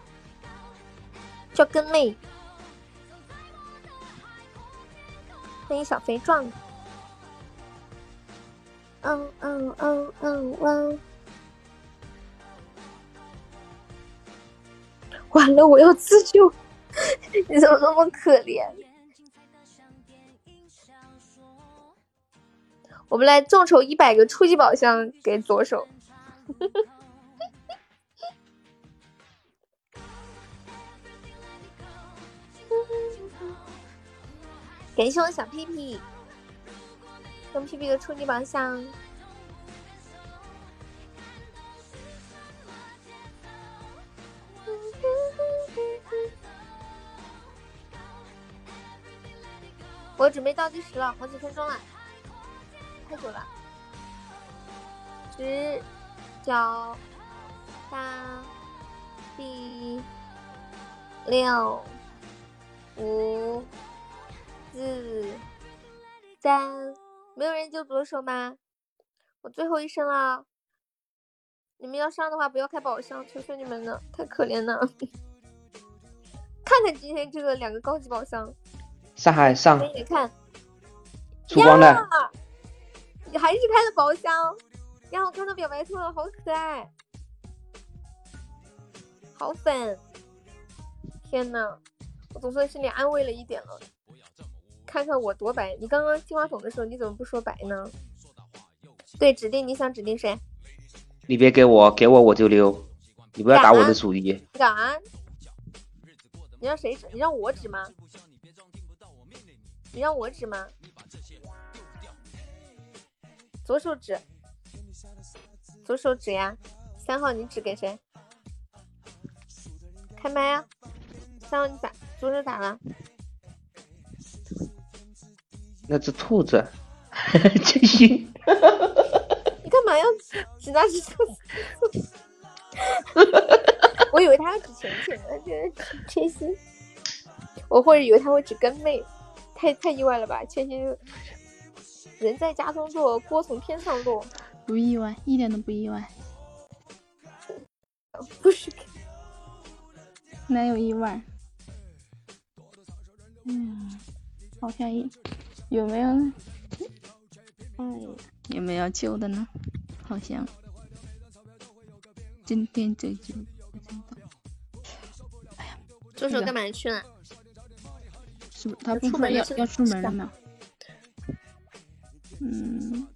叫根妹，欢迎小肥壮。嗯嗯嗯嗯嗯。完了，我要自救！你怎么那么可怜？我们来众筹一百个初级宝箱给左手。呵呵感谢我小屁屁，送屁屁的初级宝箱。我准备倒计时了，好几分钟了，太久了。十、九、八、七、六、五、四、三，没有人救左手吗？我最后一声了，你们要上的话不要开宝箱，求求你们了，太可怜了。看看今天这个两个高级宝箱。上海上给，你看，出光了，你 还是开了宝箱，呀，我看到表白兔了，好可爱，好粉，天呐，我总算心里安慰了一点了。看看我多白，你刚刚进话筒的时候你怎么不说白呢？对，指定你想指定谁？你别给我，给我我就溜，你不要打我的主意。敢？你让谁指？你让我指吗？你让我指吗？左手指，左手指呀。三号你指给谁？开麦啊！三号你咋？左手咋了？那只兔子，真心。你干嘛要指那只兔子？我以为他要指浅浅呢，觉得贴心。我或者以为他会指根妹。太太意外了吧！千心，人在家中坐，锅从天上落。不意外，一点都不意外。不是，哪有意外？嗯，好像有，有没有？哎呀，有没有救的呢？好像今天这就不知道。哎呀，助手干嘛去了？是他不说要要出门了吗？嗯，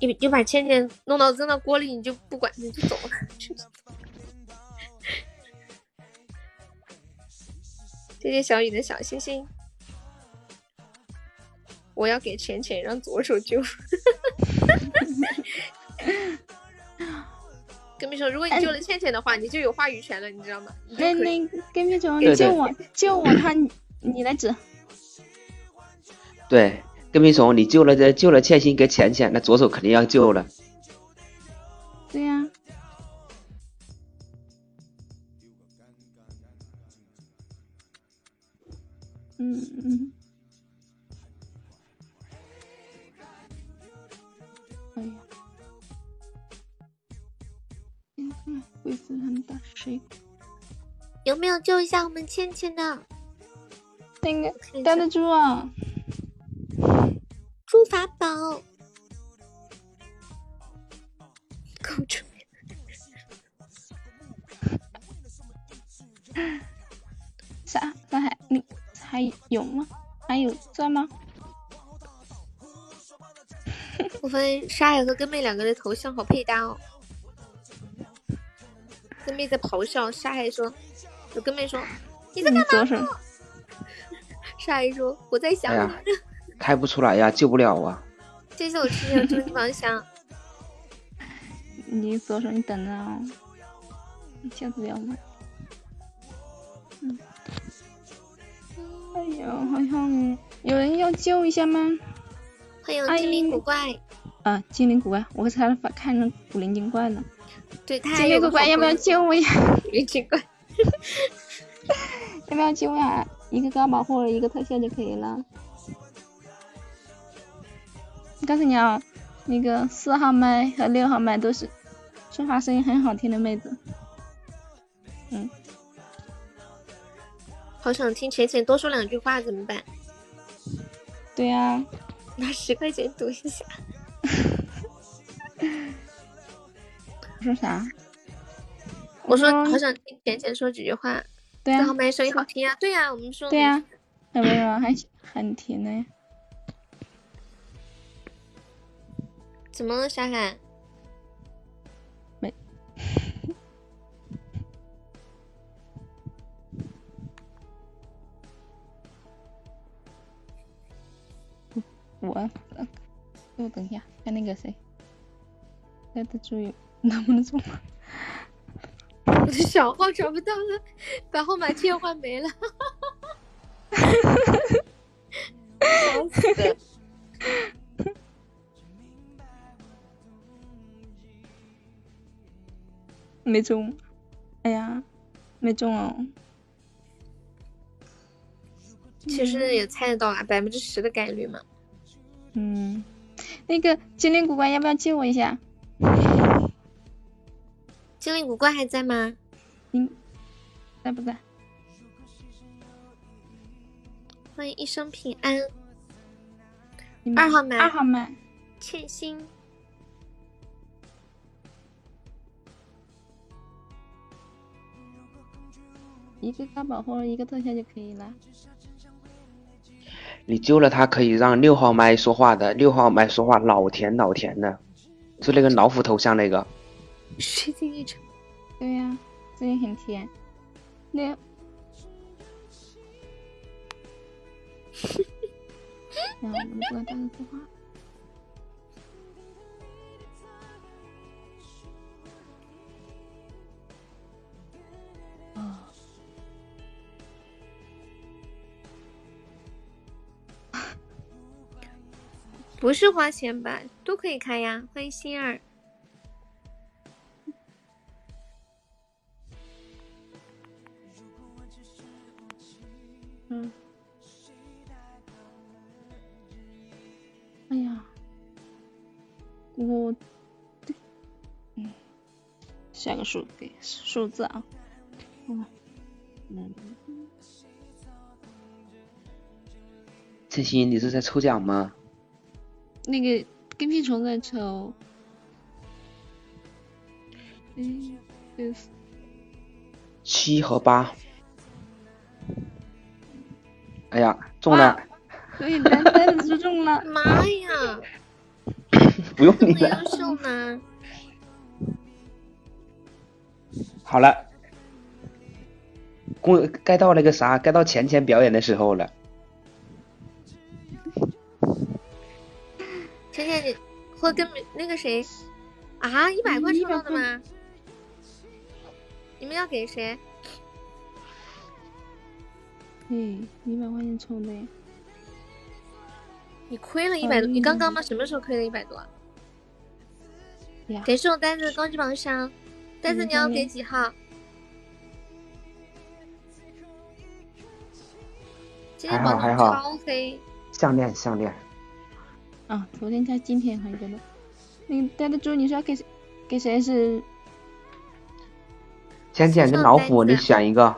你你把倩倩弄到扔到锅里，你就不管，你就走了。谢谢小雨的小星星。我要给浅浅让左手救。跟你说，如果你救了倩倩的话，你就有话语权了，你知道吗？那那跟屁虫，你救我救我他。你来指，对，跟屁虫，你救了这救了倩心跟浅浅，那左手肯定要救了。呐，鬼子很大，谁？有没有救一下我们倩倩的？那个呆得住啊，猪法宝，狗猪。啥？那还你还有吗？还有钻吗？我发现沙海和根妹两个的头像好配搭哦。根妹在咆哮，沙海说：“我跟妹说你在干嘛？” 沙海说：“我在想你。”开不出来呀，救不了啊。谢谢我吃的终极宝箱。你左手，你等着啊，你下次不要买。嗯。哎呦，好像有人要救一下吗？欢迎精灵古怪。啊，精灵古怪，我才看着古灵精怪呢。对，精灵古怪要不要救我呀？古灵精怪，要不要救呀？一个高保护，一个特效就可以了。我告诉你啊，那个四号麦和六号麦都是说话声音很好听的妹子。嗯。好想听浅浅多说两句话，怎么办？对呀，拿十块钱赌一下。我说啥？我说好想听浅浅说几句话。对呀，四号麦声音好听呀。对呀，我们说。对呀，很温柔，还很甜呢。怎么了，小海？没。我，给我等一下，看那个谁，待的注意能不能中？我的小号找不到了，把号码切换没了，笑死的。没中，哎呀，没中哦。其实也猜得到啊，百分之十的概率嘛。嗯，那个精灵古怪要不要借我一下？精灵古怪还在吗？嗯，在不在？欢迎一生平安。二号麦，二号麦，欠薪。一个高保护，一个特效就可以了。你救了他，可以让六号麦说话的。六号麦说话老甜老甜的，就那个老虎头像那个。水晶一场。对呀，最近很甜。那。啊，我们不能这样说话。啊。不是花钱吧？都可以开呀！欢迎心儿。嗯。哎呀，我，嗯，下个数给数字啊。嗯。嗯。晨曦，你是在抽奖吗？那个跟屁虫在抽，嗯，七和八，哎呀，中了！可以单单子就中了，妈呀！不用你了。优秀吗？好了，过该到那个啥，该到钱钱表演的时候了。钱钱，你会跟那个谁啊？一百块抽到的吗？你们要给谁？嗯，一百块钱充的。你亏了一百多？你刚刚吗？什么时候亏了一百多？给是我单子高级榜上，单子你要给几号？今天榜还好还好超黑，项链项链，啊，昨天加今天还有一个的。那个呆呆猪，你说给谁给谁是？浅浅跟老虎，你选一个。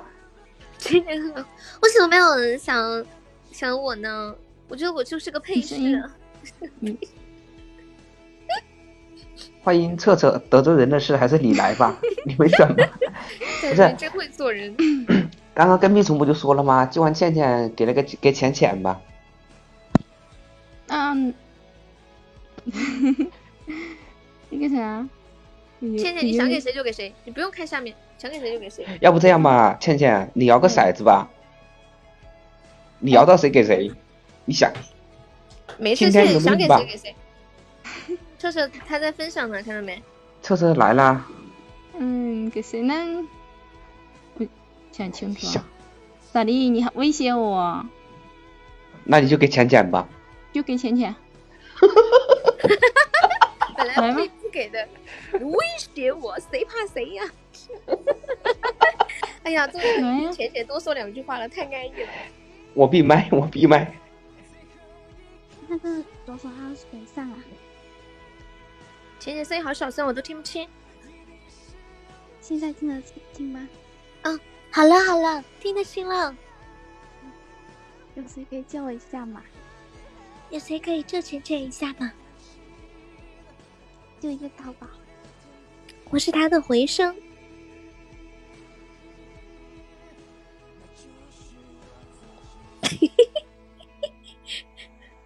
今天很为什么没有人想想我呢？我觉得我就是个配饰。欢迎彻彻，得罪人的事还是你来吧，你没选吗？对不是真会做人。刚刚跟秘书不就说了吗？就让倩倩给了个给浅浅吧。嗯，你给谁啊？倩倩，你想给谁就给谁，你不用看下面，想给谁就给谁。要不这样吧，倩倩，你摇个骰子吧，你摇到谁给谁，你想。没事，倩倩想给谁给谁。彻彻他在分享呢，看到没？彻彻来啦，嗯，给谁呢？不想清楚啊。咋的？你还威胁我？那你就给浅浅吧。就给浅浅。本来我可以不给的，你威胁我，谁怕谁呀？哎呀，终于能浅浅多说两句话了，太安逸了。我闭麦，我闭麦。那个左手号是谁上啊？浅浅声音好小声，我都听不清。现在听得清吗？嗯，好了好了，听得清了。有谁可以救我一下吗？有谁可以救浅浅一下吗？就一个淘宝。我是他的回声。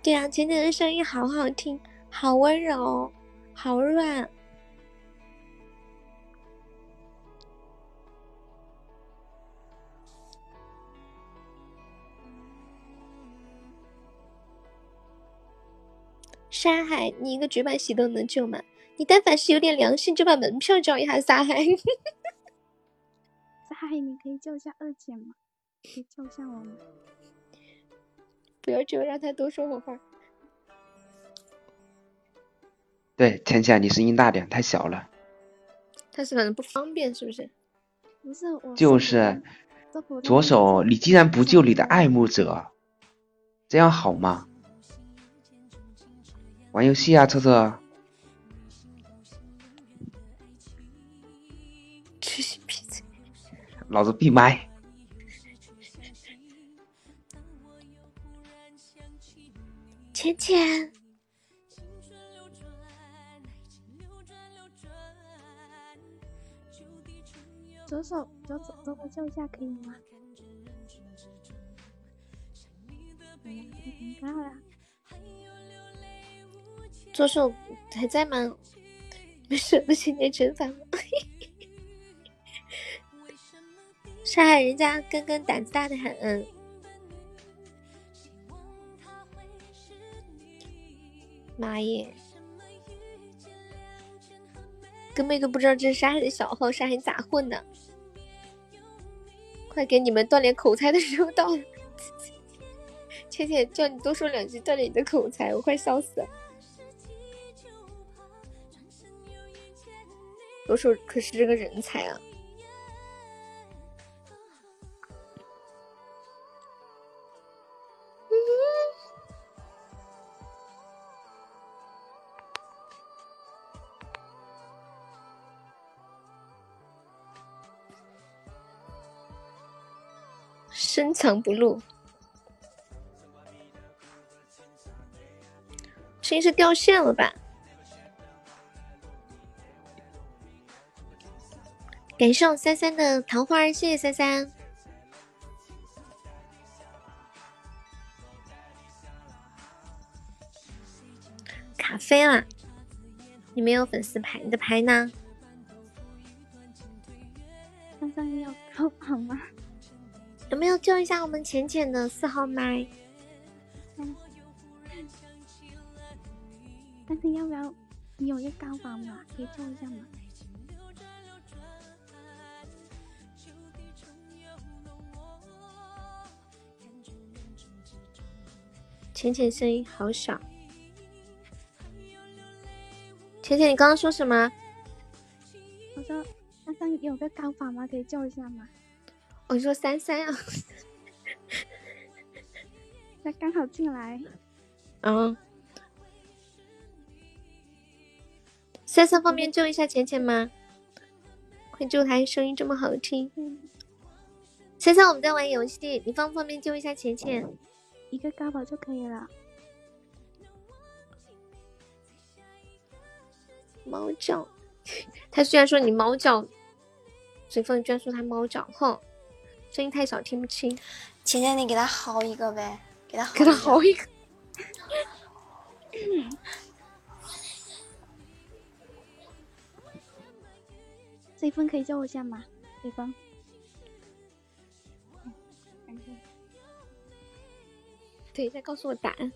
对啊，浅浅的声音好好听，好温柔，好软。沙海，你一个绝版喜都能救吗？你但凡是有点良心，就把门票交一下沙海。沙海，你可以救一下二姐吗？可以救一下我吗？不要救，让他多说会话。对，浅浅，你声音大点，太小了。他是反正不方便，是不是？不是我。就是左手，你竟然不救你的爱慕者，这样好吗？玩游戏啊，彻彻。去闭嘴！老子闭麦。浅浅，左手，左手，左手救一下可以吗？哎呀，尴尬了。左手还在吗？你舍得浅浅惩罚吗？杀害人家根根胆子大的很，妈耶！根本都不知道这是沙海的小号，沙海咋混的？快给你们锻炼口才的时候到了！倩倩叫你多说两句，锻炼你的口才，我快笑死了。左手可是这个人才啊！藏不露，声音是掉线了吧？感谢我三三的桃花，谢谢三三。卡飞了，你没有粉丝牌，你的牌呢？三三要淘宝吗？有没有救一下我们浅浅的四号麦？嗯，但是要不要你有一个高保吗？可以救一下吗？浅浅声音好小。浅浅，你刚刚说什么？我说三三有个高保吗？可以救一下吗？我说三三啊，他刚好进来。嗯。三三方便救一下浅浅吗？快救他，声音这么好听。三三，我们在玩游戏，你方不方便救一下浅浅？一个高宝就可以了。猫叫，他居然说你猫叫，随风居然说他猫叫，哼，声音太小听不清。浅浅，你给他薅一个呗，给他给他薅一个。随风可以叫我一下吗？随风，等一下告诉我答案，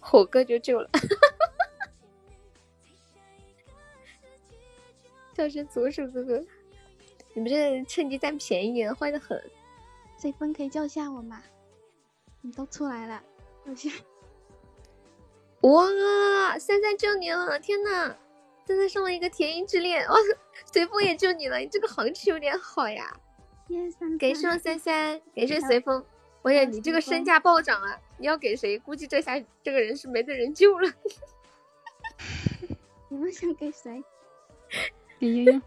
火哥就救了。叫声左手哥哥，你们这趁机占便宜，坏的很。随风可以救下我吗？你都出来了，救下。哇，三三救你了！天呐，三三送了一个甜音之恋，哇，随风也救你了，你这个行情有点好呀。给上三三，给谁随风。我呀，你这个身价暴涨啊！你要给谁？估计这下这个人是没得人救了。你们想给谁？给悠悠。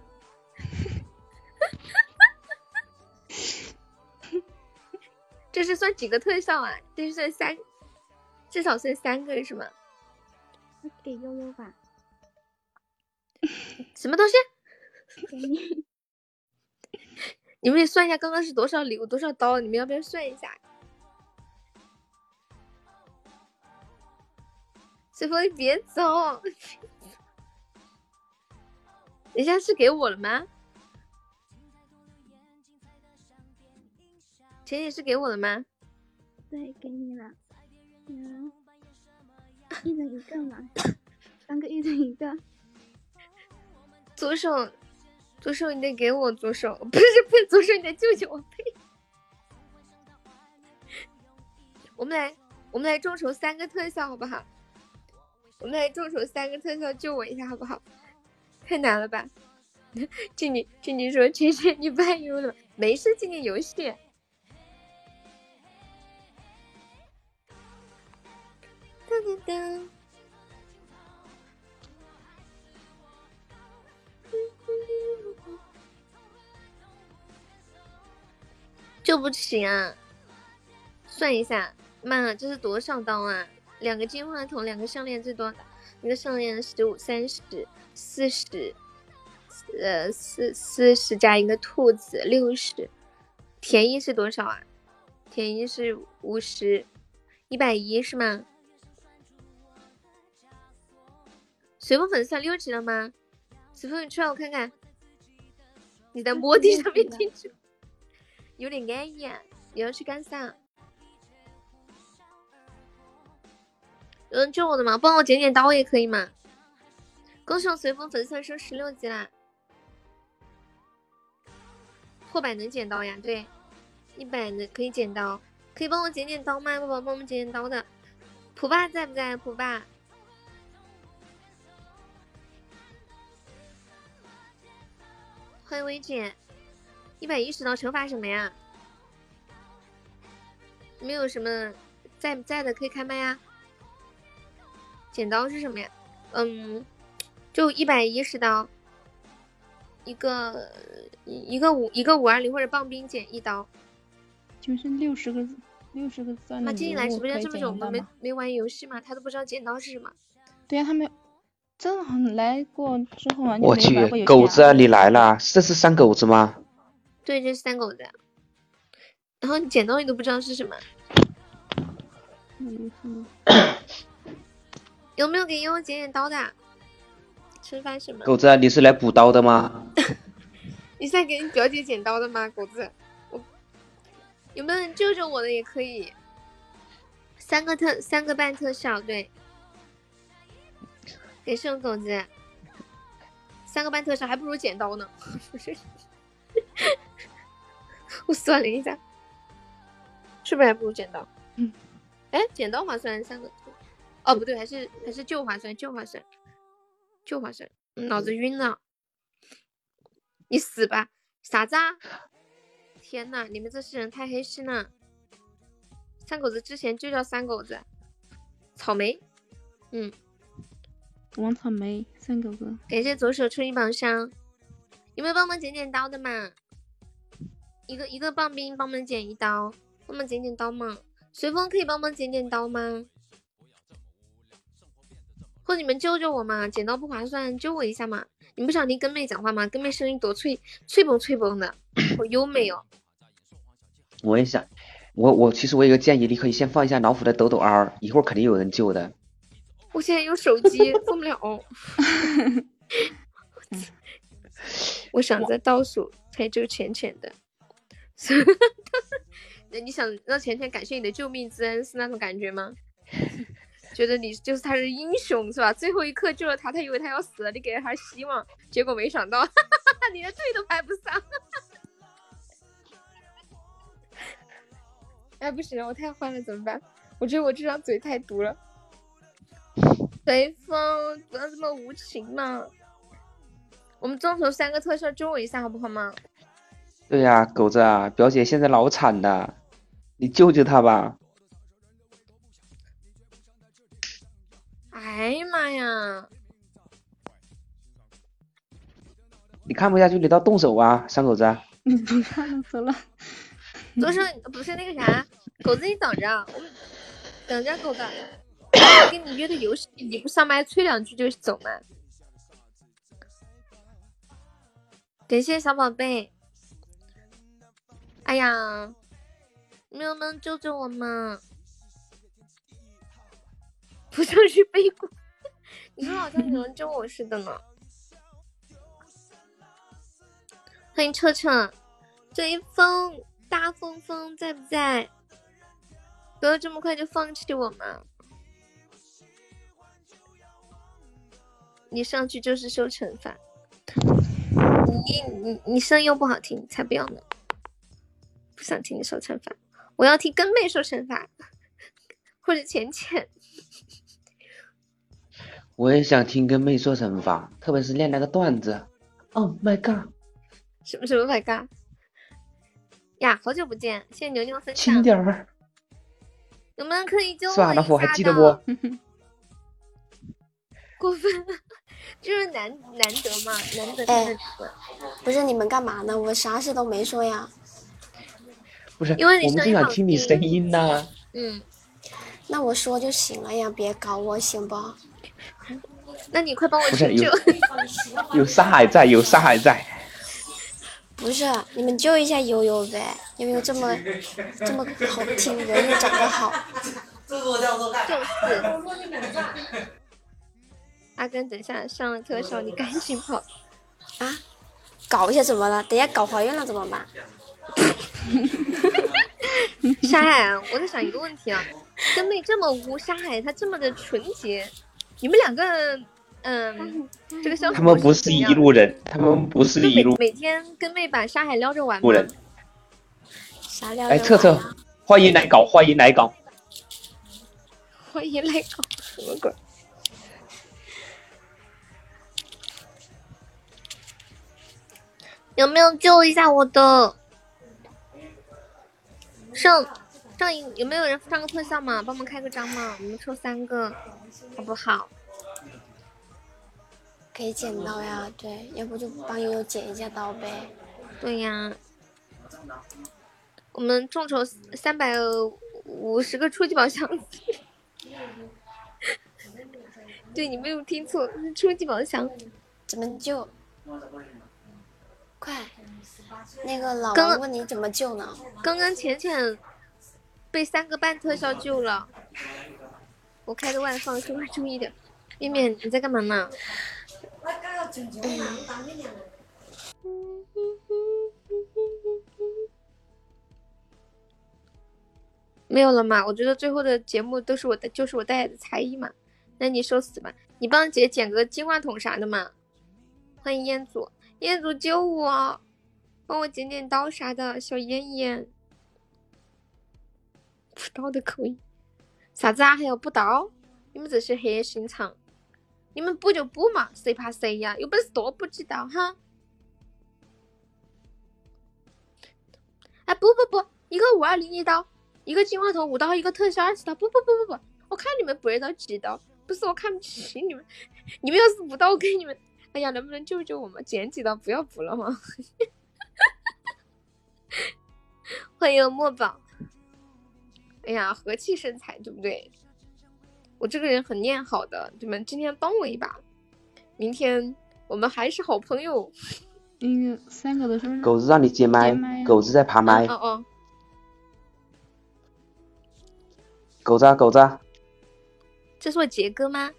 这是算几个特效啊？这是算三，至少算三个是吗？给悠悠吧。什么东西？给你。你们也算一下刚刚是多少礼物多少刀？你们要不要算一下？随风，你别走。等下是给我了吗？钱也是给我了吗？对，给你了。嗯，一人一个嘛，三个一人一个。左手，左手你得给我左手，不是不是左手你得救救我呸！我们来，我们来众筹三个特效好不好？我们来众筹三个特效救我一下好不好？太难了吧！静静静静说：“芊芊，你 不爱游了？没事，静静游戏。”噔噔噔！救不行啊！算一下，妈，这是多少刀啊？两个金话筒，两个项链，最多一个项链十五、三十、四十，呃，四四十加一个兔子，六十。田一是多少啊？田一是五十，一百一是吗？随风粉丝六级了吗？随风，你出来我看看。你在摸地上面进去，有点安逸。啊！你要去干啥？有人救我的吗？帮我剪剪刀也可以嘛？恭喜我随风粉丝升十六级啦！破百能捡刀呀？对，一百能可以捡刀，可以帮我剪剪刀吗？宝宝帮我们剪剪刀的，普爸在不在？普爸，欢迎薇姐，一百一十刀惩罚什么呀？没有什么在不在的可以开麦呀？剪刀是什么呀？嗯，就一百一十刀，一个一个五一个五二零或者棒冰剪一刀，就是六十个六十个钻。那静静来直播间这么久，我们没没玩游戏吗？他都不知道剪刀是什么。对呀，他们正好来过之后啊，我去，狗子你来了，这是三狗子吗？对，这是三狗子。然后你剪刀你都不知道是什么。嗯哼有没有给悠悠剪剪刀的？吃饭什么？狗子，你是来补刀的吗？你是在给你表姐剪刀的吗？狗子，我有没有人救救我的也可以。三个特，三个半特效，对。给剩狗子，三个半特效还不如剪刀呢。我算了一下，是不是还不如剪刀？嗯。哎，剪刀划算，三个。哦，不对，还是还是旧划算，旧划算，旧划算，脑子晕了，你死吧，傻子啊？天呐，你们这些人太黑心了！三狗子之前就叫三狗子，草莓，嗯，王草莓三狗哥，感谢左手初一宝箱，有没有帮忙剪剪刀的嘛？一个一个棒冰帮忙剪一刀，帮忙剪剪刀嘛？随风可以帮忙剪剪刀吗？或者你们救救我嘛？剪刀不划算，救我一下嘛！你们不想听跟妹讲话吗？跟妹声音多脆，脆嘣脆嘣的，好优美哦。我也想，我我其实我有个建议，你可以先放一下老虎的抖抖 R，一会儿肯定有人救的。我现在有手机，放不了。我想在倒数才救浅浅的。那你想让浅浅感谢你的救命之恩，是那种感觉吗？觉得你就是他是英雄是吧？最后一刻救了他，他以为他要死了，你给了他希望，结果没想到，你连队都排不上。哎，不行，我太坏了，怎么办？我觉得我这张嘴太毒了。随风，不要这么无情嘛！我们众筹三个特效救我一下好不好吗？对呀、狗子啊，表姐现在老惨的，你救救她吧。哎呀妈呀！你看不下去，你倒动手啊，三狗子。你不看了走了。左手不是那个啥，狗子你等着，我们等着狗子，我跟你约的游戏，你不上麦吹两句就走吗？感谢小宝贝。哎呀，你们能不能救救我嘛？不像是背锅，你说好像有人救我似的呢。欢迎彻彻，追风大风风在不在？不要这么快就放弃我嘛！你上去就是受惩罚。你你你声音又不好听，才不要呢！不想听你受惩罚，我要听跟妹受惩罚，或者浅浅。我也想听跟妹受惩罚，特别是练那个段子。Oh my god！什么什么 my god 呀，好久不见，谢谢牛牛分享轻。点儿，有没有人可以救我是吧？一老虎还下记得不？过分了，就是难难得嘛，难得哎真的不是你们干嘛呢？我啥事都没说呀。不是，因为你我们就声音好想听你声音呐、嗯，那我说就行了呀，别搞我行不？那你快帮我不是求救有。有沙海在，有沙海在。不是，你们救一下悠悠呗，悠悠这么这么好听，人又长得好，就是。阿根，等一下上了特效，你赶紧跑。啊？搞一下怎么了？等一下搞怀孕了怎么办？沙海啊，我在想一个问题啊，跟妹这么污，沙海她这么的纯洁，你们两个，嗯，这个相处他们不是一路人，他们不是一路每天跟妹把沙海撩着玩吗？人。啥料？哎，彻彻，欢迎来搞，欢迎来搞。欢迎来搞什么鬼？有没有救一下我的？上上一有没有人上个特效嘛？帮忙开个张嘛，我们抽三个，好不好？可以剪刀呀，对，要不就帮悠悠剪一下刀呗。对呀，我们众筹三百五十个初级宝箱。对你没有听错，是初级宝箱。怎么救？快，那个老刚王问你怎么救呢？刚刚浅浅被三个半特效救了，我开的外放，稍微注意点。面面你在干嘛呢？没有了嘛？我觉得最后的节目都是我的，就是我带来的才艺嘛。那你受死吧！你帮姐捡个金话筒啥的嘛。欢迎彦祖，业主救我，帮我捡点刀啥的，小妍妍。不刀的可以，啥子啊？还要补刀？你们这些黑心肠！你们补就补嘛，谁怕谁呀？有本事多补几刀哈！哎，不不不，一个五二零一刀，一个金话筒五刀，一个特效二十刀。不不不不不，我看你们补了刀几刀，不是我看不起你们，你们要是补刀，我给你们，哎呀，能不能救救我们，减几刀，不要补了吗？欢迎墨宝，哎呀，和气生财，对不对？我这个人很念好的，你们今天帮我一把，明天我们还是好朋友。那个三个都是狗子让你接麦接麦，啊狗子在爬麦哦，哦，狗子啊狗子啊，这是我杰哥吗？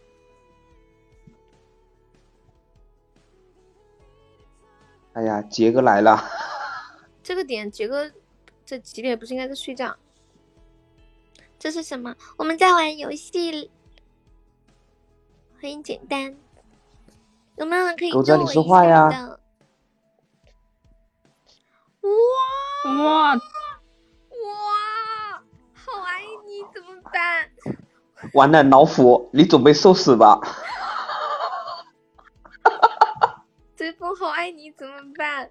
哎呀，杰哥来了，这个点杰哥这几点不是应该在睡觉？这是什么？我们在玩游戏，很简单。有没有人可以狗子你救我一下说话呀的？哇哇，哇，好爱你，怎么办？完了，老虎，你准备受死吧！随风好爱你，怎么办？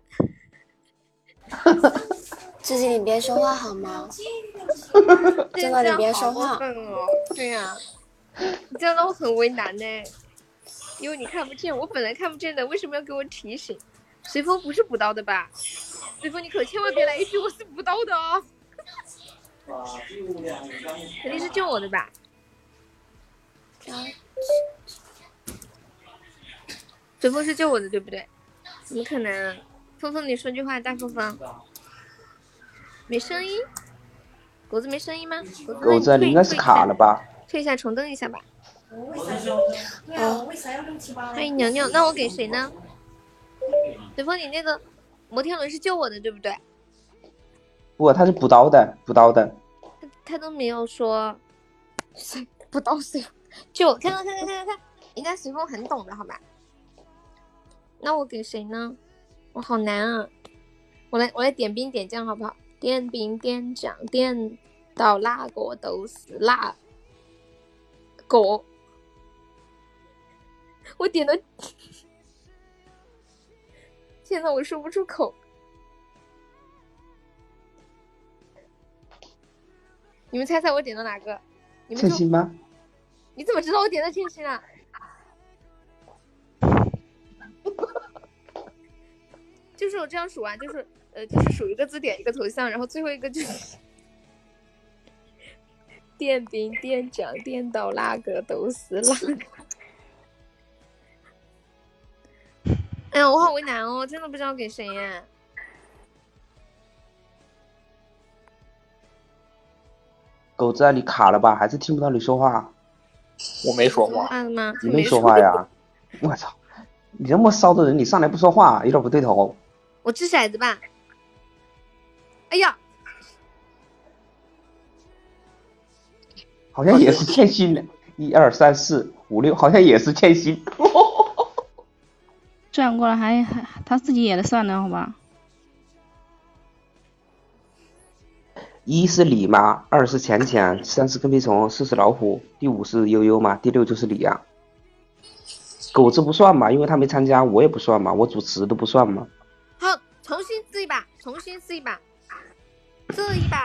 自己你别说话好吗？真的你别说话分哦。对呀、你这样让我很为难呢。因为你看不见，我本来看不见的，为什么要给我提醒？随风不是补刀的吧？随风，你可千万别来一句我是补刀的哦，肯定是救我的吧？随风是救我的，对不对？怎么可能？峰峰，你说句话，大峰峰。没声音，狗子没声音吗？狗子，你应该是卡了吧？退一下，重登一下吧。哦，欢迎牛牛，那我给谁呢？随风，你那个摩天轮是救我的，对不对？不，他是补刀的，补刀的。他他都没有说谁不到谁救，看看看看看看看，应该随风很懂的，好吧？那我给谁呢？我好难啊！我来我来点兵点将好不好？点兵点将点到哪个都是哪个。我点的，天呐，我说不出口。你们猜猜我点的哪个？你们？你怎么知道我点的千心啊？就是我这样数完，就是呃，就是数一个字点一个头像，然后最后一个就是点兵点将点到哪个都是哪个。哎呀，我好为难哦，真的不知道给谁呀。狗子啊，你卡了吧？还是听不到你说话？我没说说话，话了吗？你没说话呀？我操！你这么骚的人，你上来不说话，有点不对头。我掷骰子吧。哎呀，好像也是欠薪的，一二三四五六，好像也是欠薪。转过来还还他自己也得算的好吧？一是李嘛，二是钱钱，三是跟屁虫，四是老虎，第五是悠悠嘛，第六就是你呀、狗子不算嘛，因为他没参加，我也不算嘛，我主持都不算嘛。好，重新试一把，重新试一把，这一把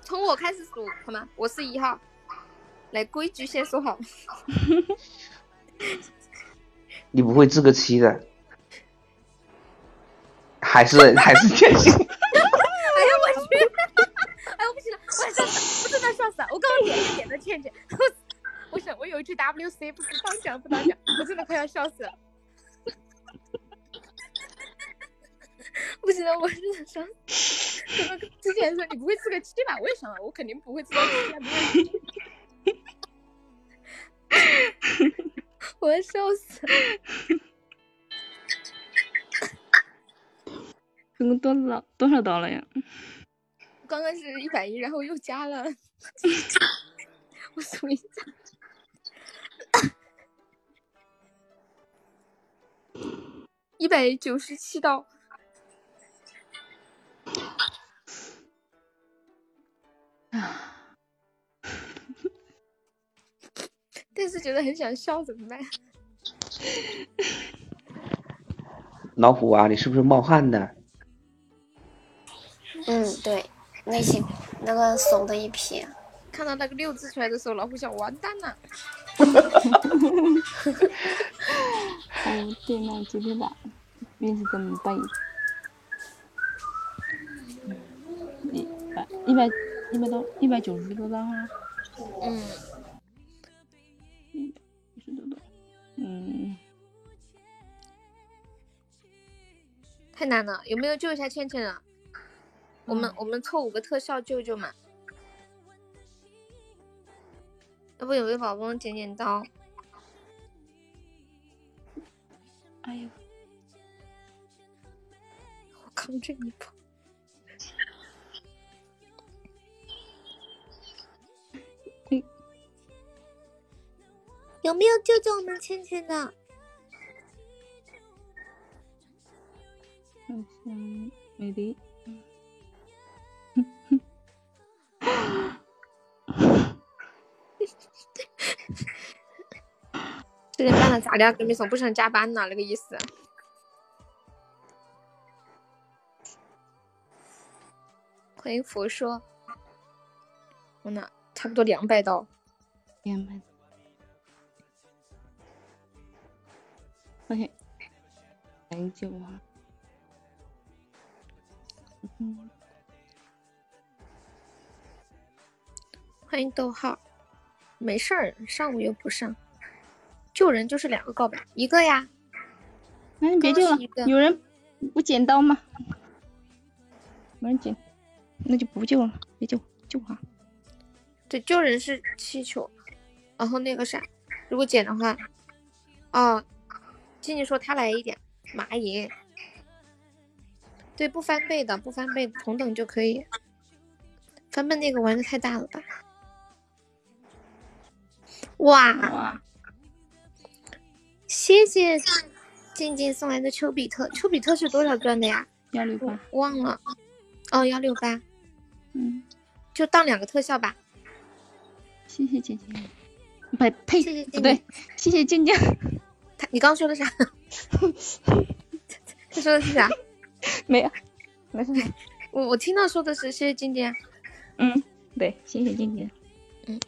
从我开始数好吗？我是一号，来规矩先说好。你不会自个七的，还是 还是欠薪。哎呀我去！哎我不行了，我要笑死！我真的要笑死了！我刚刚点是点的倩倩，我我想我有一句 WC 不是当讲不当讲，我真的快要笑死了。不行了，我真的想 之前说你不会自个七吧？我也想了，我肯定不会自个七啊，不会。我要笑死了！总共多少多少刀了呀？刚刚是一百一，然后又加了，我数一下，一百九十七刀。但是觉得很想笑，怎么办？老虎啊，你是不是冒汗的？嗯，对，内心那个怂的一批。看到那个六字出来的时候，老虎想完蛋了。哦，对，那今天吧，运气这么办？一百一百一百多一百九十多张啊！嗯，九十多张，嗯，太难了，有没有救一下倩倩啊？我们我们凑五个特效救救嘛。要不有位宝宝剪剪刀？哎呦，我扛着你跑。有没有救救我们倩倩的？好像没得。这点半了咋的？跟你说不想加班呢？那个意思。欢迎佛说，我呢，差不多两百刀。两百。来救啊！嗯，欢迎逗号，没事儿，上午又不上。救人就是两个告白，一个呀。那你别救了，有人不剪刀吗？没人剪，那就不救了，别救，救哈。对，救人是气球，然后那个啥，如果剪的话，哦，静静说他来一点，蚂蚁。对，不翻倍的，不翻倍，同等就可以。翻倍那个玩的太大了吧？哇！谢谢静静送来的丘比特，丘比特是多少钻的呀？幺六八，忘了。哦，幺六八。嗯，就当两个特效吧。谢谢静静。不呸，谢谢不对，谢谢静静。他，你刚刚说的啥？他说的是啥？没有，没事。我我听到说的是谢谢静静。嗯，对，谢谢静静。嗯，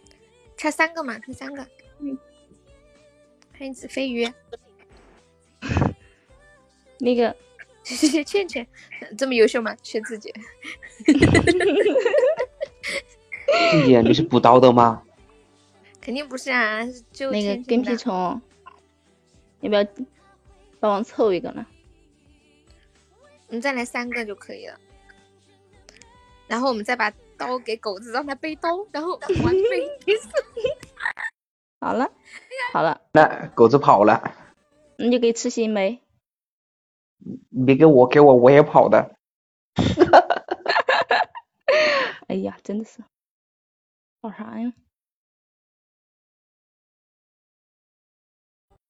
差三个嘛，差三个。嗯。欢迎子飞鱼，那个谢谢倩倩，这么优秀吗？学自己。静 姐，你是补刀的吗？肯定不是啊，就那个跟屁虫，要不要帮忙凑一个呢？你再来三个就可以了，然后我们再把刀给狗子，让他背刀，然后 完美。好了，好了，那狗子跑了，那就给吃心没？别给我，给我我也跑的。哎呀，真的是，跑啥呀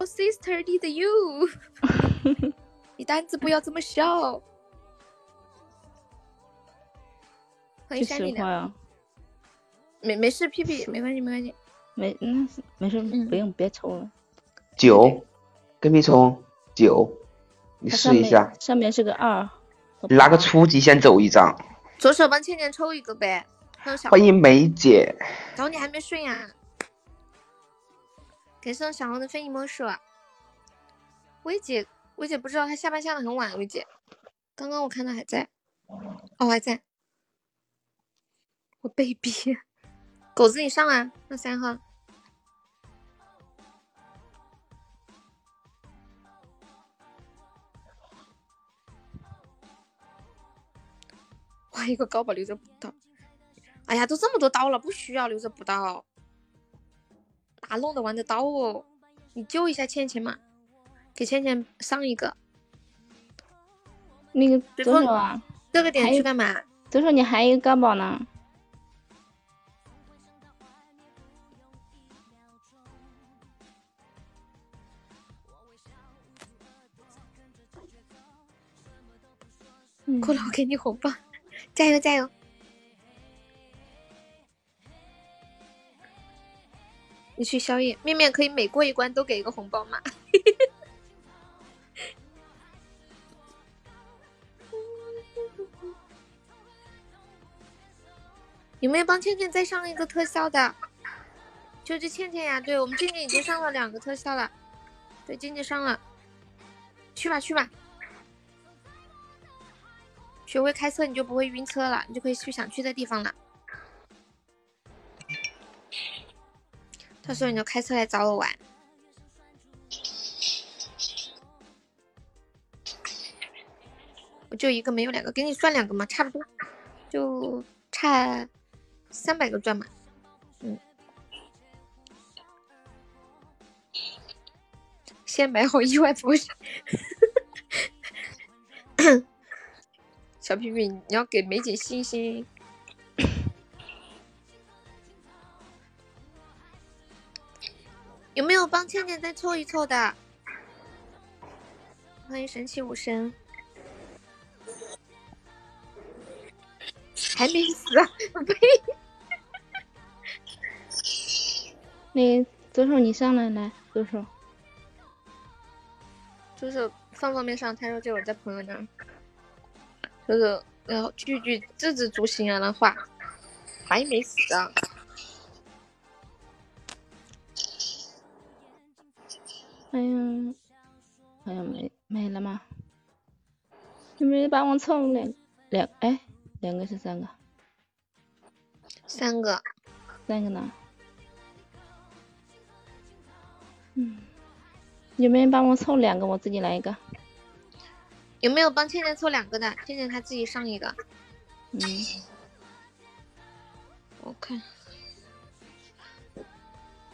？Oh sister need you，你单子不要这么小。欢迎山里的。没没事，屁屁没关系没关系。没，那是没事，不用，别抽了。九，跟屁虫九，你试一下。上面是个二。你拿个初级先走一张。左手帮倩倩抽一个呗。欢迎梅姐。找你还没睡呀？感谢小红的非你莫属。薇姐，薇姐不知道她下班下的很晚。薇姐，刚刚我看到还在。哦，还在。我被逼。狗子，你上啊！那三号。哇，一个高宝留着补刀。哎呀，都这么多刀了，不需要留着补刀。哪弄的玩的刀哦？你救一下倩倩嘛，给倩倩上一个。那个左手啊，这个点去干嘛？左手你还有一个高宝呢。过来，我给你红包，加油加油！你去宵夜，面面可以每过一关都给一个红包吗？有没有帮倩倩再上一个特效的？就是倩倩呀，对我们静静已经上了两个特效了，对，静静上了，去吧去吧，学会开车你就不会晕车了，你就可以去想去的地方了。到时候你就开车来找我玩。我就一个没有两个，给你算两个嘛，差不多，就差三百个钻嘛。嗯，先买好意外保险。小皮皮，你要给梅姐信心。有没有帮倩倩再凑一凑的？欢迎神奇武神，还没死啊！呸！那左手你上来来，左手。左手方方面上，他说就我在朋友那儿，左手然后句句字字诛心啊，那话还没死啊！哎呀，好像没没了吗？有没有帮我凑两两？哎，两个是三个？三个，三个呢？嗯，有没有帮我凑两个？我自己来一个。有没有帮倩倩凑两个的？倩倩她自己上一个。嗯，我看，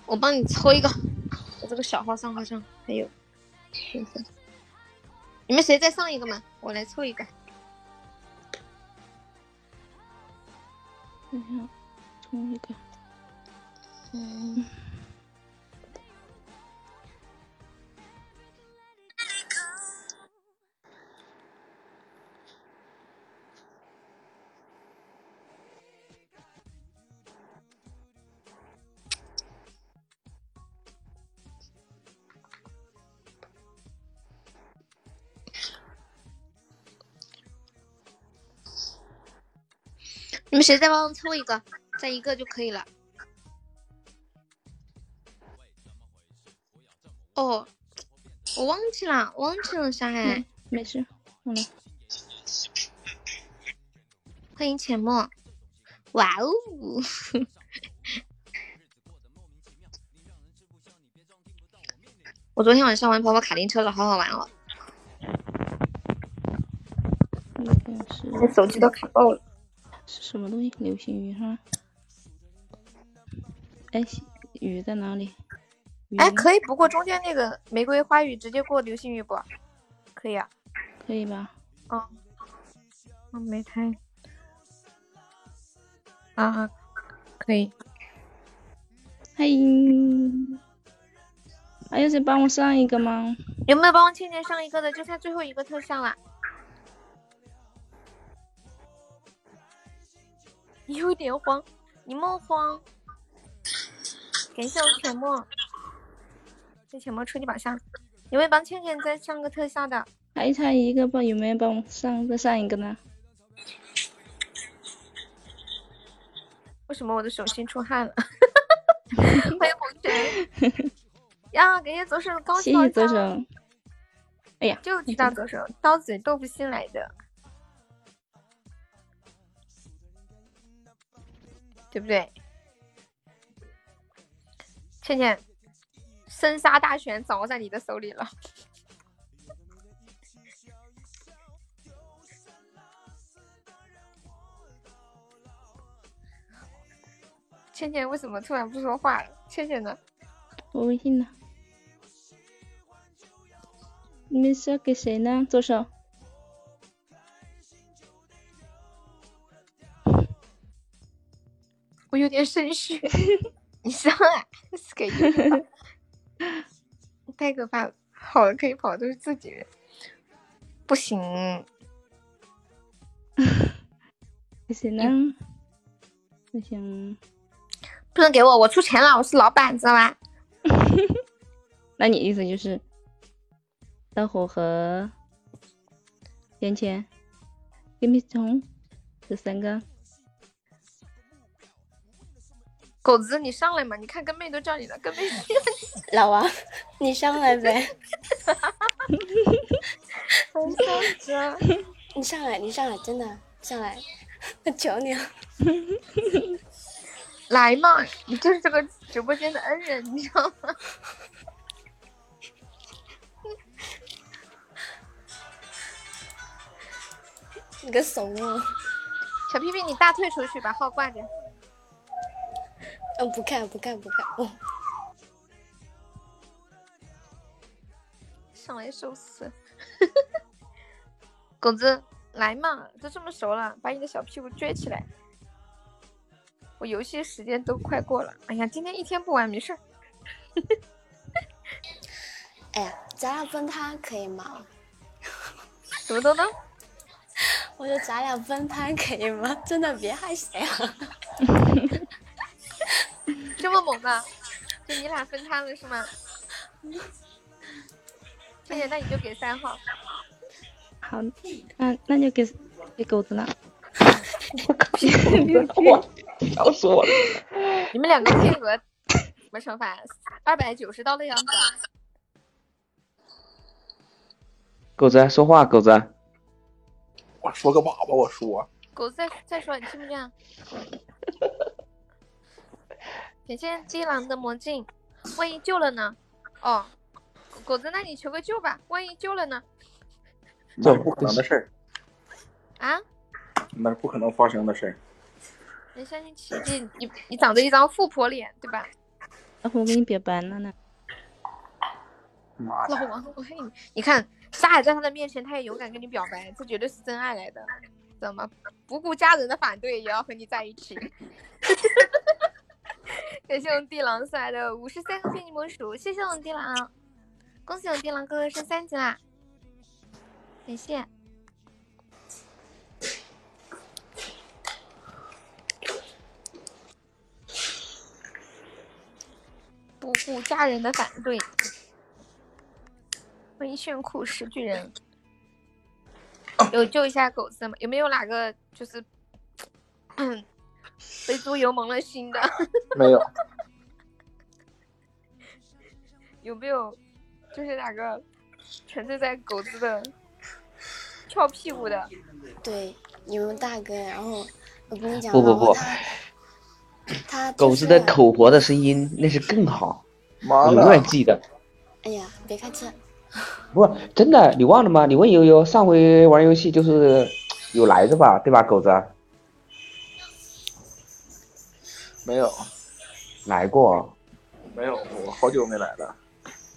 我帮你凑一个。我这个小号上好像还有，你们谁再上一个嘛？我来凑一个。等下，凑一个。嗯。们谁再帮我凑一个？再一个就可以了。哦，我忘记了，忘记了啥哎？没事。欢迎浅墨，哇哦！我昨天晚上玩跑跑卡丁车了，好好玩哦。我手机都卡爆了。是什么东西？流星雨是吗？哎，雨在哪里？哎，可以不过中间那个玫瑰花语，直接过流星雨不？可以啊，可以吧？哦，我没开。啊，可以。嘿，还有谁帮我上一个吗？有没有帮我倩倩上一个的？就差最后一个特效了。有点慌，你莫慌。感谢我浅墨，谢浅墨初级宝箱。有没有帮倩倩再上个特效的？还差一个吧？有没有帮我上再上一个呢？为什么我的手心出汗了？欢迎红尘。呀，感谢左手的高谢谢左手。哎呀，就知道左手刀子豆腐心来的。对不对？倩倩，生杀大权掌握在你的手里了。倩倩为什么突然不说话了？倩倩呢？我微信呢？你们是要给谁呢？左手。我有点肾虚，你上啊，是给你太可怕了，好了可以跑，都是自己人，不行，不行呢？不行，不能给我，我出钱了，我是老板，知道吧？那你意思就是大火和钱钱、给米虫这三个。狗子，你上来嘛！你看跟妹都叫你了，跟妹。老王，你上来呗。你上来，你上来，真的上来，我求你了。来嘛！你就是这个直播间的恩人，你知道吗？你个怂啊！小屁屁，你大退出去，把号挂着。嗯，不看不看不看。哦，上来受死！狗子，来嘛，都这么熟了，把你的小屁股撅起来。我游戏时间都快过了，哎呀，今天一天不玩没事儿。哎呀，咱俩分摊可以吗？什么东东？我说咱俩分摊可以吗？真的别害谁啊！这么猛的，就你俩分摊了是吗？谢谢，那你就给三号。好，那那就给给狗子了。哇，笑死我了！你们两个配合什么惩罚？二百九十刀的样子。狗子说话，狗子。我说个粑粑，我说。狗子再再说，你听不见？感谢基狼的魔镜，万一救了呢？哦，狗子，那你求个救吧，万一救了呢？那是不可能的事儿。啊？那是不可能发生的事儿。没相信奇迹，你你长着一张富婆脸，对吧？老虎，我给你表白了呢。妈老王，我黑你！你看，沙海在他的面前，他也勇敢跟你表白，这绝对是真爱来的，知道吗？不顾家人的反对，也要和你在一起。感谢我们地狼送来的五十三个非你莫属，谢谢我们地狼，恭喜我们地狼哥哥升三级啦！感谢。不顾家人的反对，欢迎炫酷石巨人，有救一下狗子吗？有没有哪个就是被猪油蒙了心的？没有。有没有就是哪个沉醉在狗子的翘屁股的？对，有大哥，然后我跟你讲，不不不，他狗子的口活的声音那是更好，我永远记得。哎呀，别开车！不，真的，你忘了吗？你问悠悠，上回玩游戏就是有来着吧，对吧，狗子？没有，来过。没有，我好久没来了。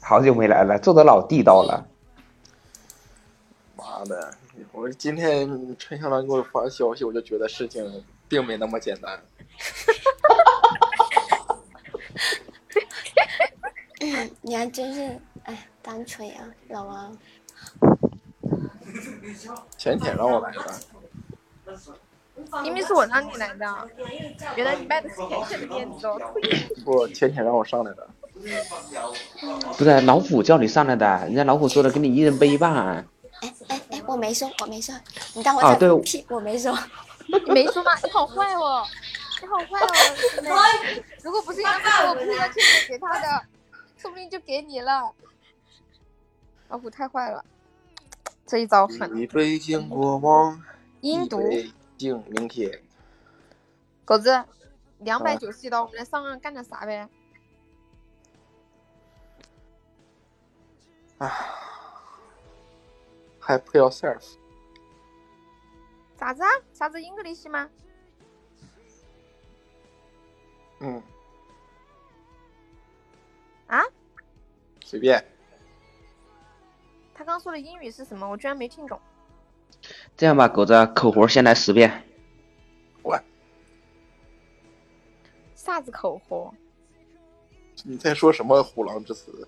好久没来了，做的老地道了。妈的！我今天陈小兰给我发消息，我就觉得事情并没那么简单。你还真是哎，单纯呀，老王。前天让我来的。明明是我让你来的，原来你卖的是甜甜的面子哦！不，前天让我上来的。不是老虎叫你上来的，人家老虎说的，给你一人背一半。哎哎哎，我没说，我没说，你当我啊？对，屁，我没说。你没说吗？你好坏哦，你好坏哦，如果不是因为我不是要劝你给他的，说不定就给你了。老虎太坏了，这一招狠。一杯敬过往，阴毒。敬明天。狗子，两百九十一刀，我们来上岸干点啥呗？啊，Help yourself。啥子啊？啥子 English 吗？嗯。啊？随便。他刚说的英语是什么？我居然没听懂。这样吧，狗子，口活先来十遍。我。啥子口活？你在说什么虎狼之词？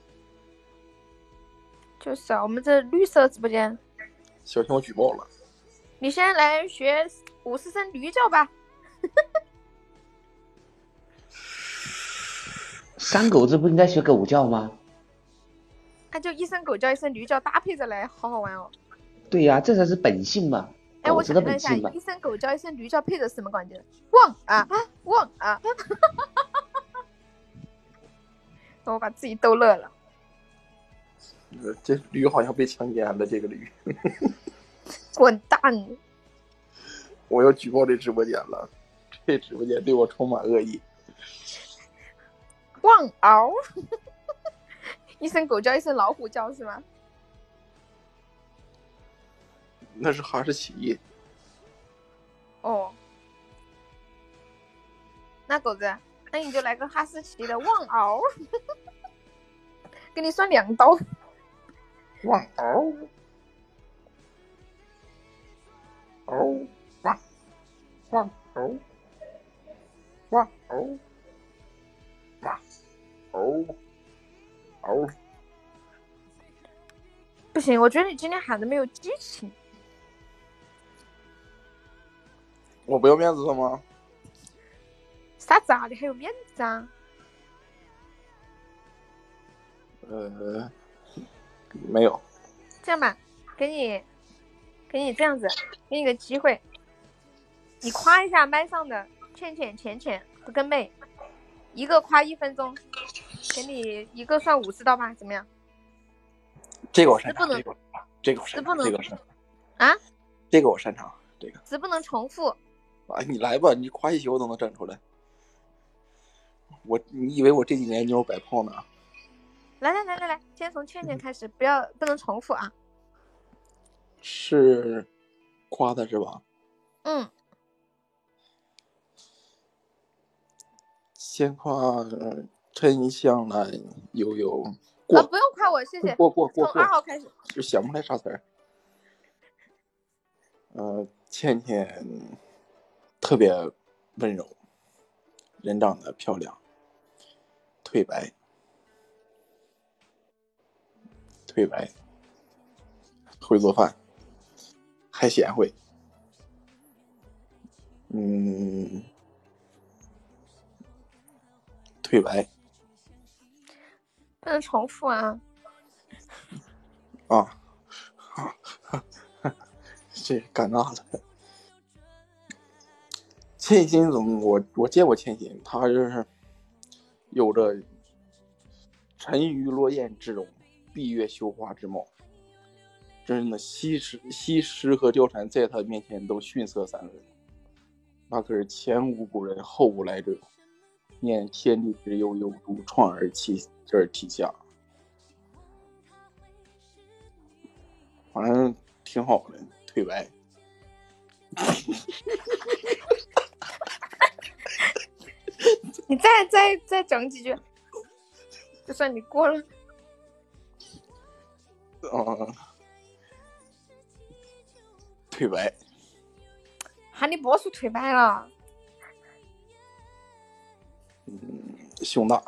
就是啊，我们这绿色直播间。小心我举报了。你先来学五十声驴叫吧。三狗子不应该学狗叫吗？那就一声狗叫，一声驴叫，搭配着来，好好玩哦。对呀、这才是本性嘛，哎，我狗的想问一下，本性嘛。一声狗叫，一声驴叫，配着什么关键？汪啊啊汪啊！我把自己逗乐了。呃这驴好像被强奸了，这个驴，滚蛋！我要举报这直播间了，这直播间对我充满恶意。汪嗷！一声狗叫，一声老虎叫，是吗？那是哈士奇，哦，那狗子，那你就来个哈士奇的旺嗷，给你算两刀。旺嗷，嗷哇，旺嗷，哇嗷，哇嗷，嗷。不行，我觉得你今天喊的没有激情。我不要面子了吗？啥子啊？你还有面子啊？呃，没有。这样吧，给你，给你这样子，给你个机会，你夸一下麦上的倩倩、浅浅和根妹，一个夸一分钟，给你一个算五十刀吧，怎么样？这个我擅长，这个我这个我擅长，这个我擅长，啊？这个我擅长，这个只不能重复。啊，你来吧，你夸一宿我都能整出来。我，你以为我这几年妞摆炮呢？来来来来来，先从倩倩开始，不要不能重复啊。是夸他是吧？嗯，先夸呃沉香兰悠悠啊，过不用夸我，谢谢。过过过从二号开始。就想不出来啥词儿。呃，倩倩特别温柔，人长得漂亮，腿白，腿白，会做饭，还贤惠。嗯，腿白不能重复啊。啊，这尴尬了。千心总，我我见过千心，他就是有着沉鱼落雁之容，闭月羞花之貌。真的，西施、西施和貂蝉在他面前都逊色三分。那可是前无古人，后无来者。念天地之悠悠，独创而其而体下。反正挺好的，腿白。你再再再整几句，就算你过了。啊，腿白，喊你别说腿白了，嗯胸大，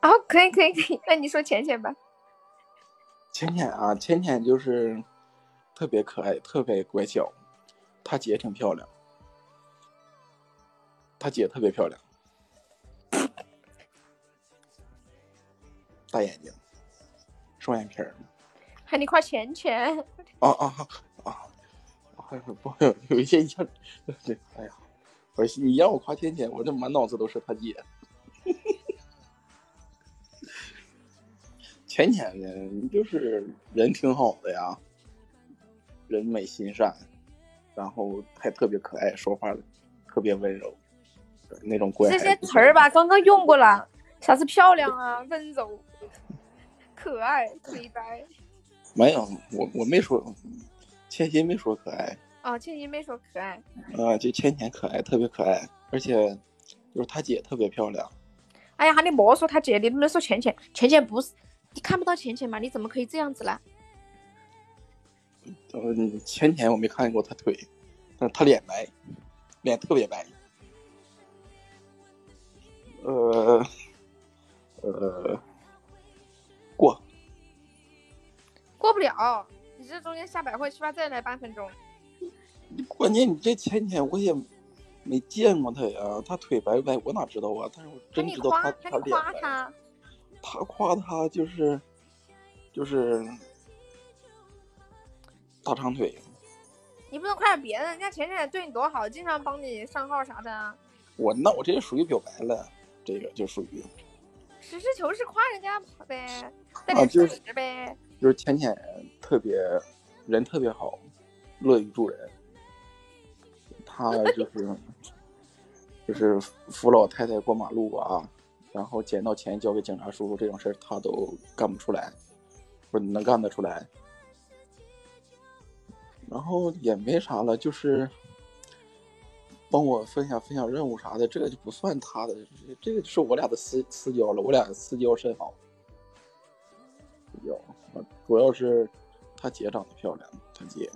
好，可以可以可以，那你说浅浅吧。浅浅啊，浅浅就是特别可爱，特别乖巧。她姐挺漂亮，她姐特别漂亮，大眼睛，双眼皮儿。喊你夸浅浅，啊啊啊啊！不，有一些像，对，哎呀，我你让我夸天天，我这满脑子都是他姐。浅浅呢，就是人挺好的呀，人美心善，然后还特别可爱，说话特别温柔，那种乖这。些词儿吧，刚刚用过了，啥是漂亮啊，温柔、可爱、腿白。没有，我我没说，千心没说可爱。哦，倩倩没说可爱。啊，就浅浅可爱，特别可爱，而且就是他姐特别漂亮。哎呀，喊你莫说他姐，你能不能说浅浅？浅浅不是，你看不到浅浅吗？你怎么可以这样子呢？嗯，前天我没看见过他腿，但是他脸白，脸特别白。呃，呃，过过不了，你这中间下百会，起码再来半分钟。关键你这前天我也没见过他呀，他腿白不白我哪知道啊？但是我真知道他他脸白。夸他，他夸他就是就是大长腿，你不能夸点别的，人家浅浅对你多好，经常帮你上号啥的啊。我那我这也属于表白了，这个就属于实事求是夸人家呗，带啊，点就是事实呗。就是浅浅特别人特别好，乐于助人。他就是就是扶老太太过马路啊，然后捡到钱交给警察叔叔这种事儿，他都干不出来，不是能干得出来。然后也没啥了，就是帮我分享分享任务啥的，这个就不算他的，这个就是我俩的私私交了，我俩私交甚好。私交，啊主要是他姐长得漂亮，他姐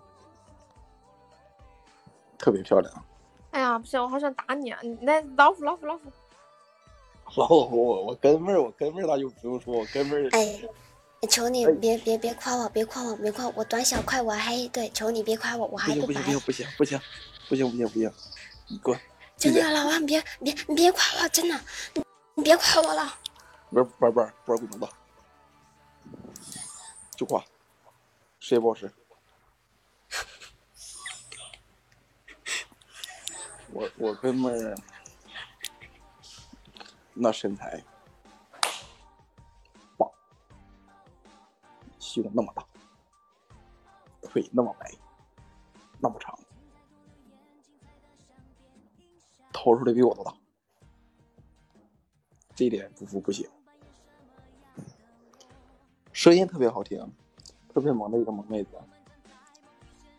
特别漂亮。哎呀，不行，我好想打你啊！你来老虎老虎老虎，老虎，我我跟妹儿，我跟妹儿那就不用说，我跟妹儿。哎，求你哎别别别夸我，别夸我，别夸我，我短小快，我黑对，求你别夸我，我不还白行不行。不行不行不行不行不行，你滚！真的，老王，别别你别夸我，真的，你你别夸我了。玩玩玩玩滚犊子，就挂，谁也不好使。我我哥们儿那身材胸那么大，腿那么白，那么长，掏出来比我都大，这一点不服不行。声音特别好听，特别萌的一个萌妹子。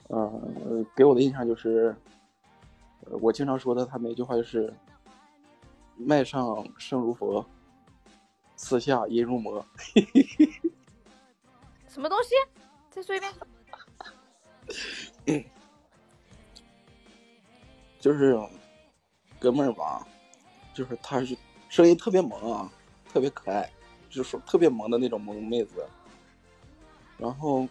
嗯、给我的印象就是，我经常说的，他们一句话就是“麦上声如佛，私下音如魔”。什么东西？再说一遍。就是哥们儿吧，就是他是声音特别萌啊，特别可爱，就是特别萌的那种萌妹子。然后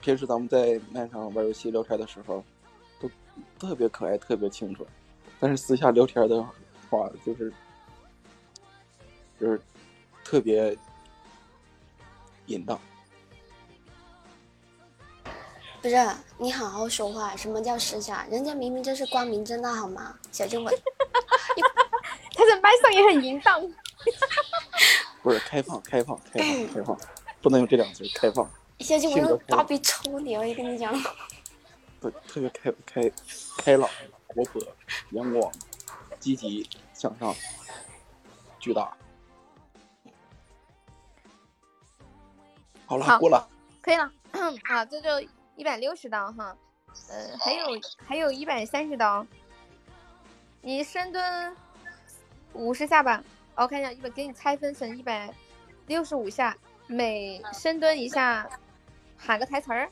平时咱们在麦上玩游戏聊天的时候，都特别可爱，特别清纯。但是私下聊天的话，就是就是特别淫荡。不是，你好好说话。什么叫私下？人家明明就是光明正大，好吗？小静文，他在麦上也很淫荡。不是开放，开放，开放，开放，不能用这两个字，开放。小静性格开文大逼抽你！我跟你讲，不，特别开开开朗、活泼、阳光、积极向上、巨大。好了，好过了。可以了，好，这就一百六十刀哈，呃，还有还有一百三十刀，你深蹲五十下吧，我看一下，一百给你拆分成一百六十五下，每深蹲一下喊个台词儿。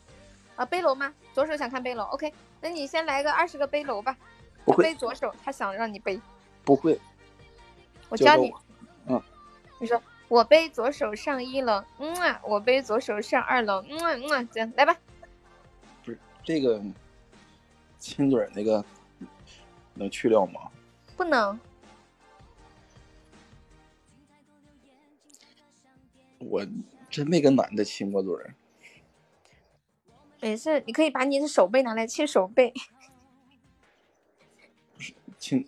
啊，背篓吗？左手想看背篓，OK，那你先来个二十个背篓吧，不会背左手，他想让你背，不会，我教你，嗯，你说我背左手上一楼，嗯啊，我背左手上二楼，嗯啊嗯啊，这样来吧。这个亲嘴儿那个能去掉吗？不能，我真没跟男的亲过嘴儿。没事，你可以把你的手背拿来亲手背。亲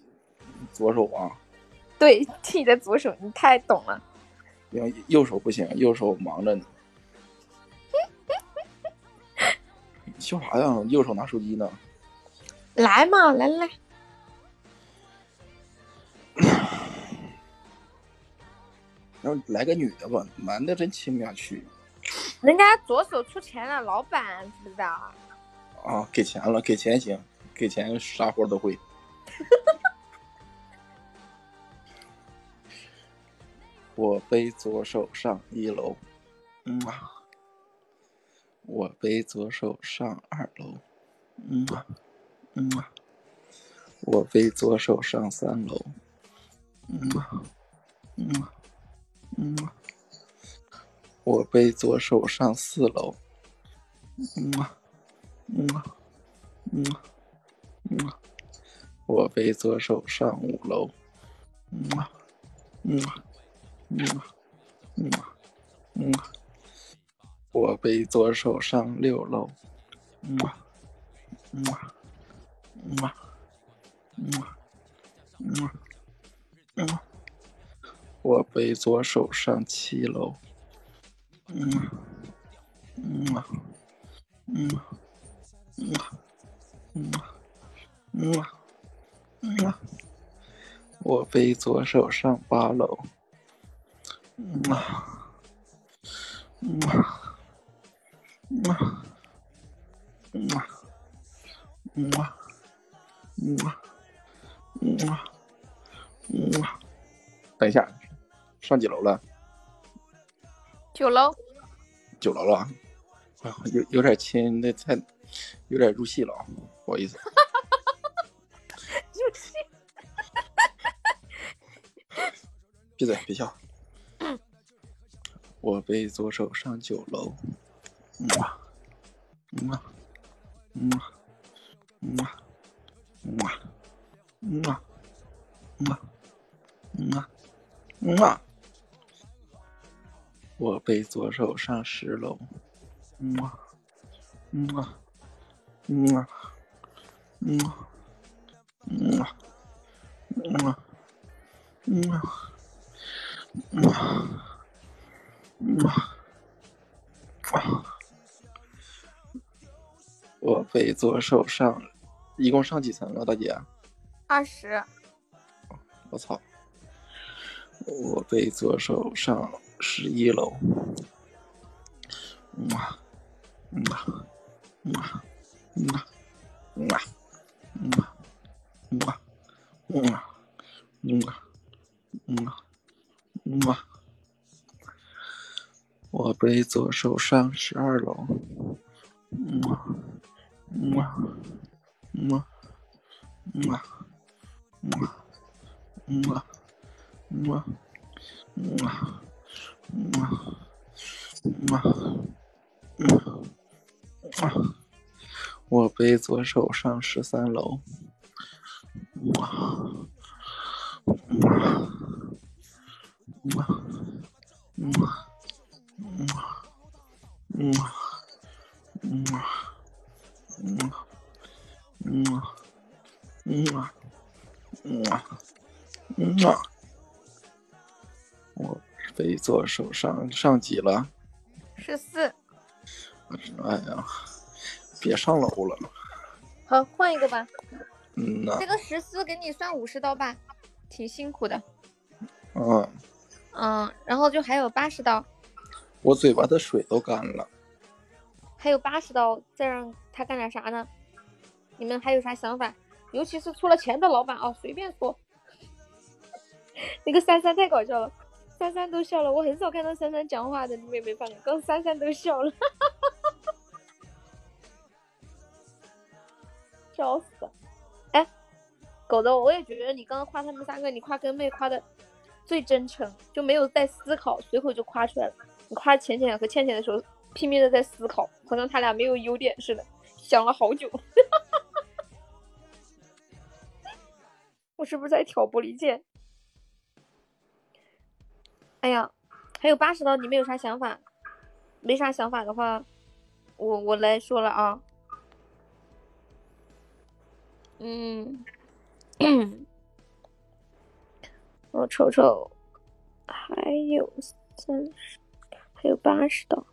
左手啊，对，亲你的左手，你太懂了。因为右手不行，右手忙着呢。笑啥呀？右手拿手机呢？来嘛，来来，然后来个女的吧，男的真亲不下去人家左手出钱了，老板知不知道？啊！给钱了，给钱行，给钱啥活都会。我背左手上一楼，嗯啊。我背左手上二楼，嗯啊，嗯啊。我背左手上三楼，嗯啊，嗯。啊，嗯。啊。我背左手上四楼，嗯。啊，嗯。啊，嗯。啊，嗯。啊。我背左手上五楼，嗯。啊，嗯。啊，嗯。啊，嗯。啊，嗯。啊。我背左手上六楼木马木马木马我背左手上七楼木马木马木马木我背左手上八楼。木马嗯啊，嗯啊，嗯啊，嗯啊，嗯啊，等一下，上几楼了？九楼，九楼了啊，有有点亲，那太有点入戏了啊，不好意思。入戏。闭嘴，别笑。我背左手上九楼，嗯。啊，嗯。啊，嗯。啊，嗯。啊，嗯。啊，嗯。啊，嗯。啊，嗯。啊，嗯。啊。我背左手上十楼，嗯。啊，嗯。啊，嗯。啊，嗯。啊，嗯。我被左手上，一共上几层啊，大姐？二十。我操！我被左手上十一楼。嗯啊，嗯啊，嗯啊，嗯啊，嗯啊，嗯啊，嗯啊，嗯啊，嗯啊，嗯啊，嗯啊。我被左手上十二楼，嗯啊，嗯啊，嗯啊，嗯啊，嗯啊，嗯啊，嗯啊，嗯啊，嗯啊，嗯啊，嗯啊，我背左手上十三楼，嗯啊，嗯啊，嗯啊，嗯啊。嗯，嗯，嗯，嗯，嗯，我被左手上上几了？十四。哎呀，别上楼了。好，换一个吧。嗯呐。这个十四给你算五十刀吧，挺辛苦的。嗯。嗯，然后就还有八十刀。我嘴巴的水都干了。还有八十刀，再让他干点啥呢？你们还有啥想法？尤其是出了钱的老板啊，随便说。那个三三太搞笑了，三三都笑了。我很少看到三三讲话的，你们有没有发现？刚三三都笑了，笑死了。哎，狗子，我也觉得你刚刚夸他们三个，你夸跟妹夸的最真诚，就没有在思考，随口就夸出来了。你夸浅浅和倩倩的时候，拼命的在思考，好像他俩没有优点似的，想了好久。我是不是在挑拨离间？哎呀，还有八十刀，你们有啥想法？没啥想法的话，我我来说了啊。嗯，我瞅瞅，还有三十。还有八十刀，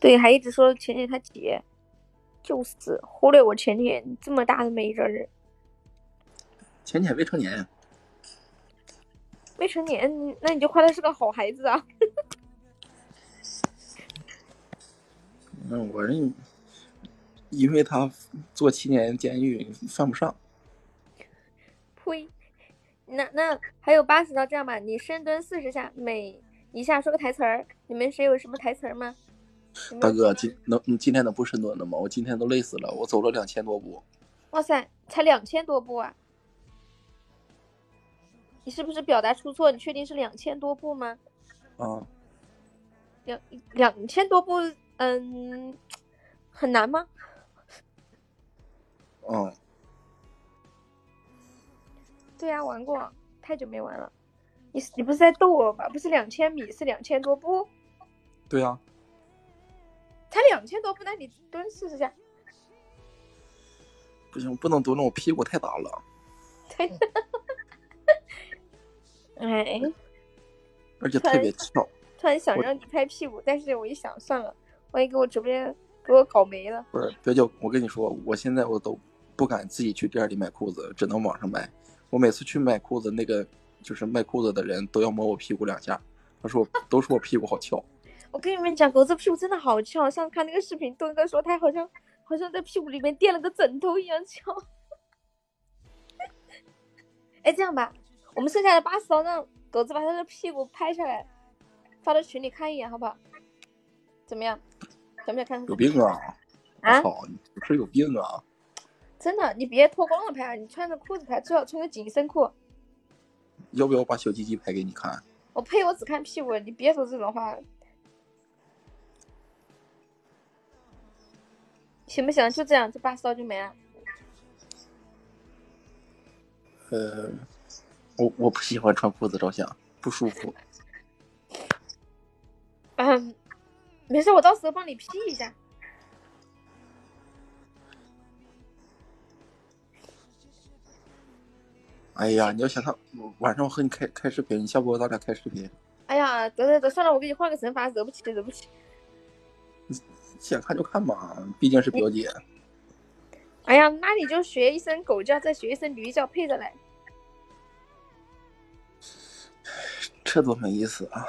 对，还一直说浅浅他姐，就是忽略我浅浅这么大的美人儿。浅浅未成年，未成年，那你就夸他是个好孩子啊。那我认，因为他坐七年监狱犯不上。呸！那那还有八十道，这样吧，你深蹲四十下，每。一下说个台词儿，你们谁有什么台词儿吗？大哥，今能今天能不深蹲了吗？我今天都累死了，我走了两千多步。哇塞，才两千多步啊！你是不是表达出错？你确定是两千多步吗？啊。两两千多步，嗯，很难吗？嗯。对呀，玩过，太久没玩了。你你不是在逗我吧？不是两千米，是两千多步。对呀。才两千多步，那你蹲试试下。不行，不能蹲了，我屁股太大了。哎，而且特别翘。突然想让你拍屁股，但是我一想算了，万一给我直播间给我搞没了。不是别叫我跟你说，我现在我都不敢自己去店里买裤子，只能网上买。我每次去买裤子，那个就是卖裤子的人都要摸我屁股两下，他说都说我屁股好翘。我跟你们讲，狗子屁股真的好翘，上次看那个视频，东哥说他好像好像在屁股里面垫了个枕头一样翘。哎，这样吧，我们剩下的八十刀让狗子把他的屁股拍下来，发到群里看一眼，好不好？怎么样？想不想看？有病啊！啊我操，你不是有病啊！真的，你别脱光了拍啊，你穿着裤子拍，最好穿个紧身裤。要不要把小鸡鸡拍给你看？我呸，我只看屁股，你别说这种话。行不行？就这样，这八十刀就没了。呃，我我不喜欢穿裤子照相，不舒服。嗯，没事，我到时候帮你 P 一下。哎呀，你要想他晚上我和你开开视频，你下播咱俩开视频，哎呀，得得得，算了，我给你换个惩罚，惹不起，惹不起。想看就看吧，毕竟是表姐。哎呀，那你就学一声狗叫，再学一声驴叫，配着来。这多没意思啊！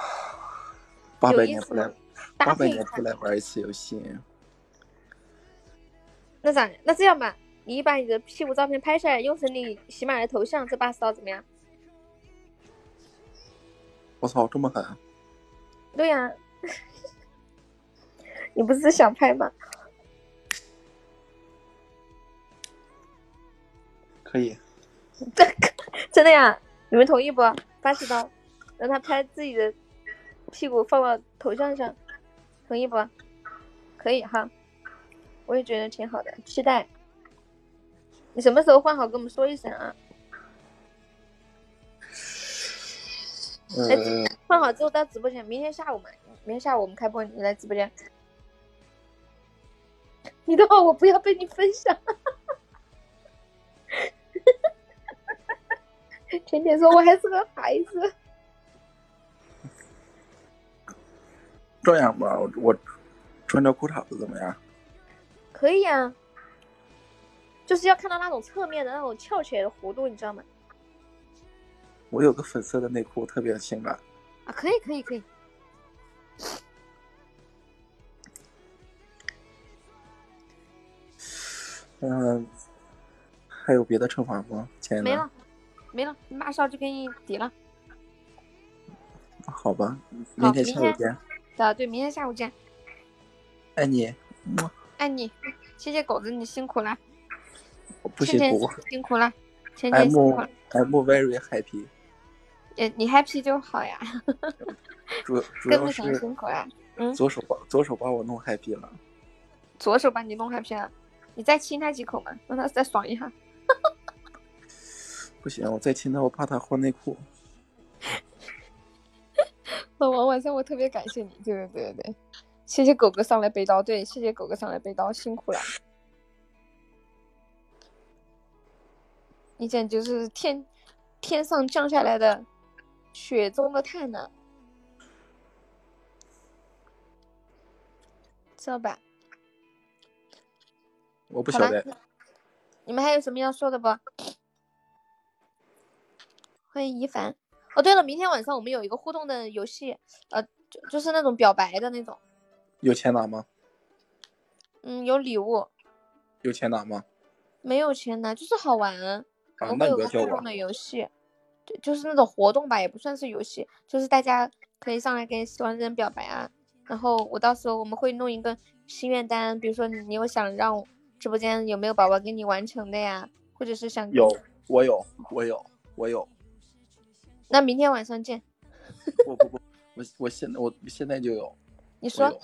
八百年不来，八百年不来玩一次游戏。那咋？那这样吧，你把你的屁股照片拍下来，用成你喜马的头像，这八十刀怎么样？我操，这么狠！对呀、你不是想拍吗？可以，真的呀？你们同意不？八十刀，让他拍自己的屁股放到头像上，同意不？可以哈，我也觉得挺好的，期待。你什么时候换好跟我们说一声啊？哎呃，换好之后到直播间，明天下午嘛，明天下午我们开播，你来直播间。你的话我不要被你分享。甜甜说我还是个孩子。这样吧，我我穿条裤衩子怎么样？可以啊，就是要看到那种侧面的那种翘起来的弧度，你知道吗？我有个粉色的内裤，特别性感。啊，可以可以可以。嗯、还有别的惩罚吗，亲爱的？没了，没了，马上就给你抵了。好吧，明天下午见，的，对，明天下午见，爱你。么爱你，谢谢狗子，你辛苦了，不倩倩辛苦辛苦了，倩倩，I'm 辛苦了，I'm very happy。也，你 happy 就好呀，主 主要是辛苦了，嗯，左手把左手把我弄 happy 了。左手把你弄 happy 了，你再亲他几口嘛，让他再爽一下。不行，我再亲他，我怕他换内裤。老王晚上我特别感谢你，对对对对对，谢谢狗哥上来背刀，对，谢谢狗哥上来背刀，辛苦了。你简直就是天天上降下来的雪中的炭呢，知道吧？我不晓得，你们还有什么要说的不？欢迎一凡。哦，对了，明天晚上我们有一个互动的游戏，呃，就就是那种表白的那种，有钱拿吗？嗯，有礼物，有钱拿吗？没有钱拿，就是好玩。我啊，那们有你不要叫我个互动。的游戏，对，就是那种活动吧，也不算是游戏，就是大家可以上来跟喜欢的人表白啊。然后我到时候我们会弄一个心愿单，比如说你你有想让直播间有没有宝宝给你完成的呀，或者是想有，我有，我有，我有。那明天晚上见。不不不，我我现在我现在就有。你说有。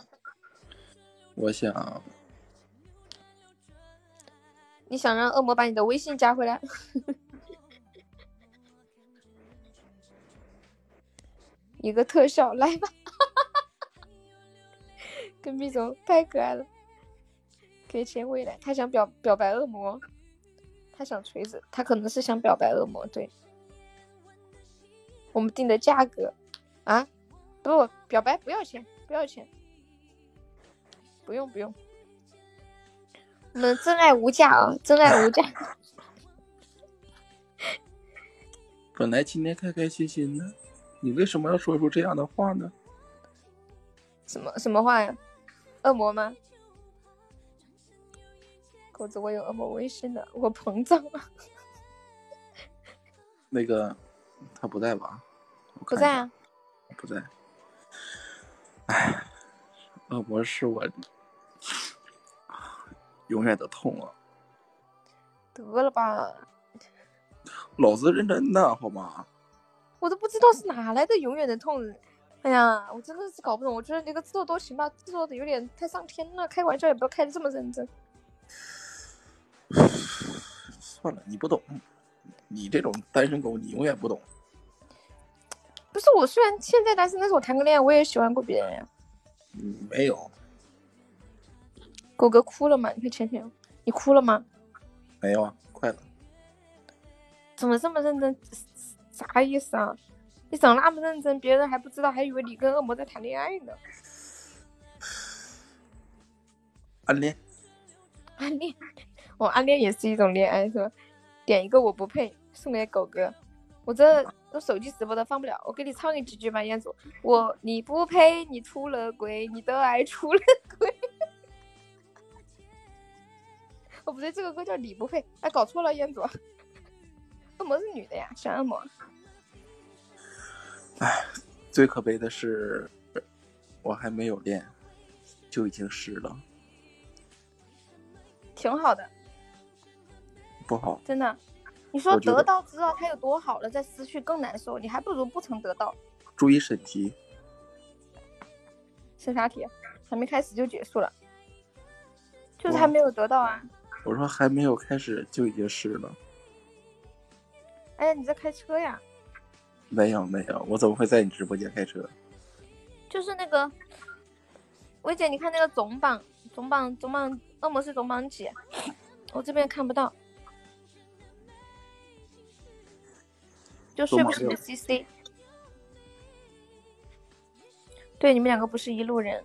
我想，你想让恶魔把你的微信加回来？一个特效来吧，跟毕总太可爱了，给钱未来。他想表表白恶魔，他想锤子，他可能是想表白恶魔，对。我们定的价格啊，不表白不要钱，不要钱，不用不用，我们真爱无价啊，真爱无价。本来今天开开心心的，你为什么要说出这样的话呢？什么什么话呀？恶魔吗？狗子，我有恶魔微信的，我膨胀了。那个他不在吧？不在啊，不在。唉，恶魔是我永远的痛啊！得了吧，老子认真的好吗？我都不知道是哪来的永远的痛。哎呀，我真的是搞不懂。我觉得那个自作多情吧，自作的有点太上天了，开玩笑也不要开的这么认真。算了，你不懂，你这种单身狗，你永远不懂。不是我，虽然现在单身，但是我谈个恋爱，我也喜欢过别人呀。嗯，没有，狗哥哭了吗？你看浅浅，你哭了吗？没有啊，快了。怎么这么认真？啥意思啊？你长那么认真，别人还不知道，还以为你跟恶魔在谈恋爱呢。暗恋，暗恋，哦，暗恋也是一种恋爱，是吧？点一个我不配，送给狗哥。我这我手机直播都放不了，我给你唱一几句吧，彦祖。我你不配，你出了轨，你的爱出了轨。哦，不对，这个歌叫你不配，哎，搞错了，彦祖。恶魔是女的呀，喜欢恶魔。哎，最可悲的是，我还没有练，就已经湿了，挺好的，不好。真的。你说得得到知道它有多好了，再失去更难受，你还不如不曾得到。注意审题，审啥题？还没开始就结束了，就是还没有得到啊。我说还没有开始就已经是了。哎呀，你在开车呀？没有没有，我怎么会在你直播间开车？就是那个，薇姐，你看那个总榜，总榜，总榜，恶魔是总榜几？我这边看不到，就睡不醒的 CC。对，你们两个不是一路人。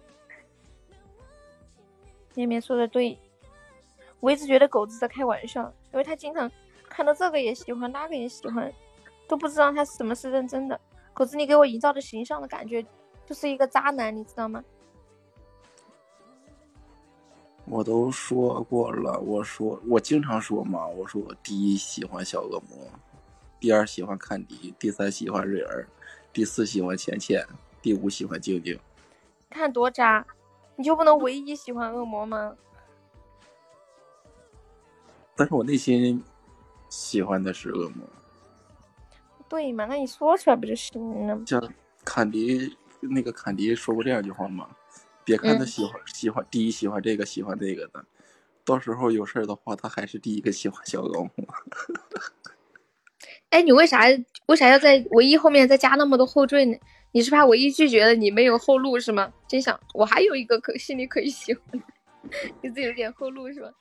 绵绵说的对，我一直觉得狗子在开玩笑，因为他经常看到这个也喜欢，那个也喜欢，都不知道他什么是认真的。狗子，你给我营造的形象的感觉就是一个渣男，你知道吗？我都说过了，我说我经常说嘛，我说我第一喜欢小恶魔，第二喜欢坎迪，第三喜欢瑞儿，第四喜欢浅浅，第五喜欢静静。看多渣，你就不能唯一喜欢恶魔吗？但是我内心喜欢的是恶魔，对嘛，那你说出来不就行了吗？像坎迪那个坎迪说过这样一句话吗，别看他嗯喜欢、喜欢第一喜欢这个喜欢那个的，到时候有事儿的话，他还是第一个喜欢小恶魔。哎，你为啥为啥要在唯一后面再加那么多后缀呢？你是怕唯一拒绝了你没有后路是吗？真想我还有一个可心里可以喜欢的，你自己有点后路是吧？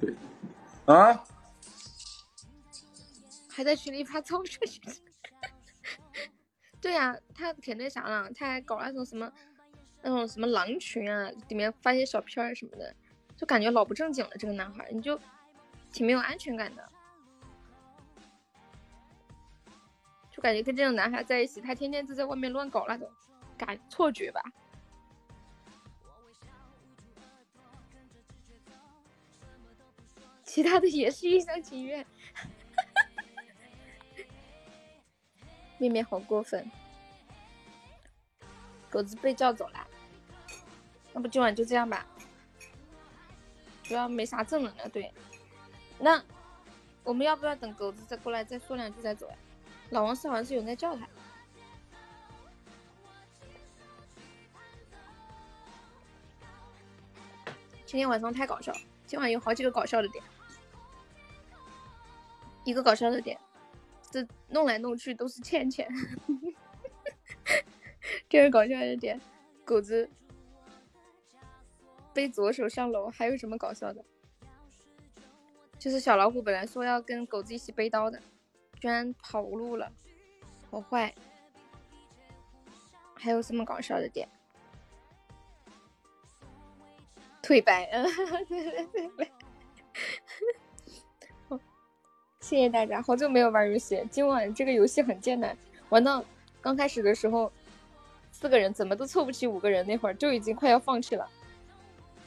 对，啊，还在群里发照出去。对呀、他挺那啥了，他还搞那种什么那种什么狼群啊，里面发些小片儿什么的，就感觉老不正经了。这个男孩，你就挺没有安全感的，就感觉跟这种男孩在一起，他天天就在外面乱搞那种感错觉吧。其他的也是一厢情愿。面面好过分，狗子被叫走了，要不今晚就这样吧，主要没啥正能量。对，那我们要不要等狗子再过来再说两句再走呀？老王是好像是有人在叫他。今天晚上太搞笑，今晚有好几个搞笑的点，一个搞笑的点，这弄来弄去都是倩倩，这是搞笑的点，狗子背左手上楼，还有什么搞笑的？就是小老虎本来说要跟狗子一起背刀的，居然跑路了，好坏。还有什么搞笑的点？腿白，嗯，对对对对。好，谢谢大家，好久没有玩游戏，今晚这个游戏很艰难，玩到刚开始的时候，四个人怎么都凑不齐五个人，那会儿就已经快要放弃了。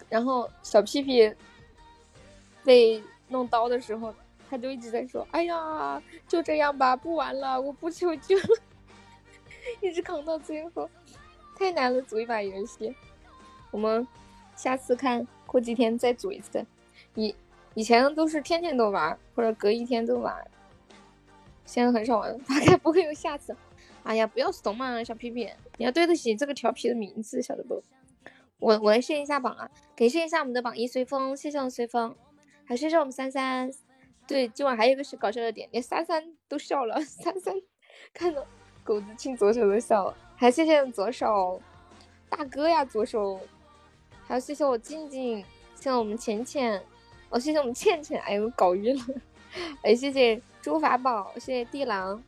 然后小屁屁被弄刀的时候，他就一直在说：“哎呀，就这样吧，不玩了，我不求救了。”一直扛到最后，太难了，组一把游戏。我们下次看过几天再组一次。以以前都是天天都玩，或者隔一天都玩，现在很少玩，大概不会有下次。哎呀，不要怂嘛，小屁屁，你要对得起这个调皮的名字，晓得不？我我来试一下榜啊，感谢一下我们的榜一随风，谢谢我们随风，还谢谢我们三三。对，今晚还有一个是搞笑的点，连三三都笑了，三三看到。狗子亲左手都笑了，还谢谢左手大哥呀，左手，还有谢谢我静静，谢谢我们浅浅，哦，谢谢我们倩倩，哎呦搞晕了，哎，谢谢猪法宝，谢谢地狼，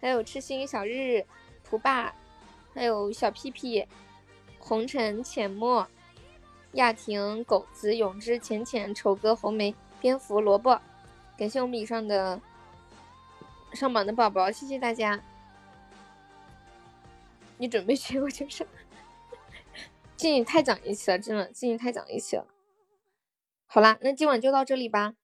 还有痴心小日图霸，还有小屁屁，红尘浅墨，亚婷狗子永之浅浅丑哥红梅蝙蝠萝卜，感谢我们以上的上榜的宝宝，谢谢大家。你准备去，我就是。静静太讲义气了，真的，静静太讲义气了。好啦，那今晚就到这里吧，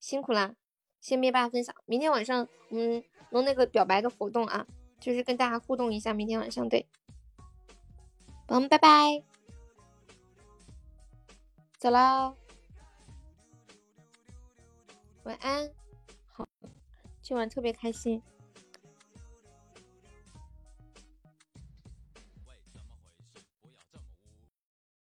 辛苦啦，先灭霸分享。明天晚上我们弄那个表白的活动啊，就是跟大家互动一下。明天晚上对，宝们拜拜，走了，晚安。好，今晚特别开心。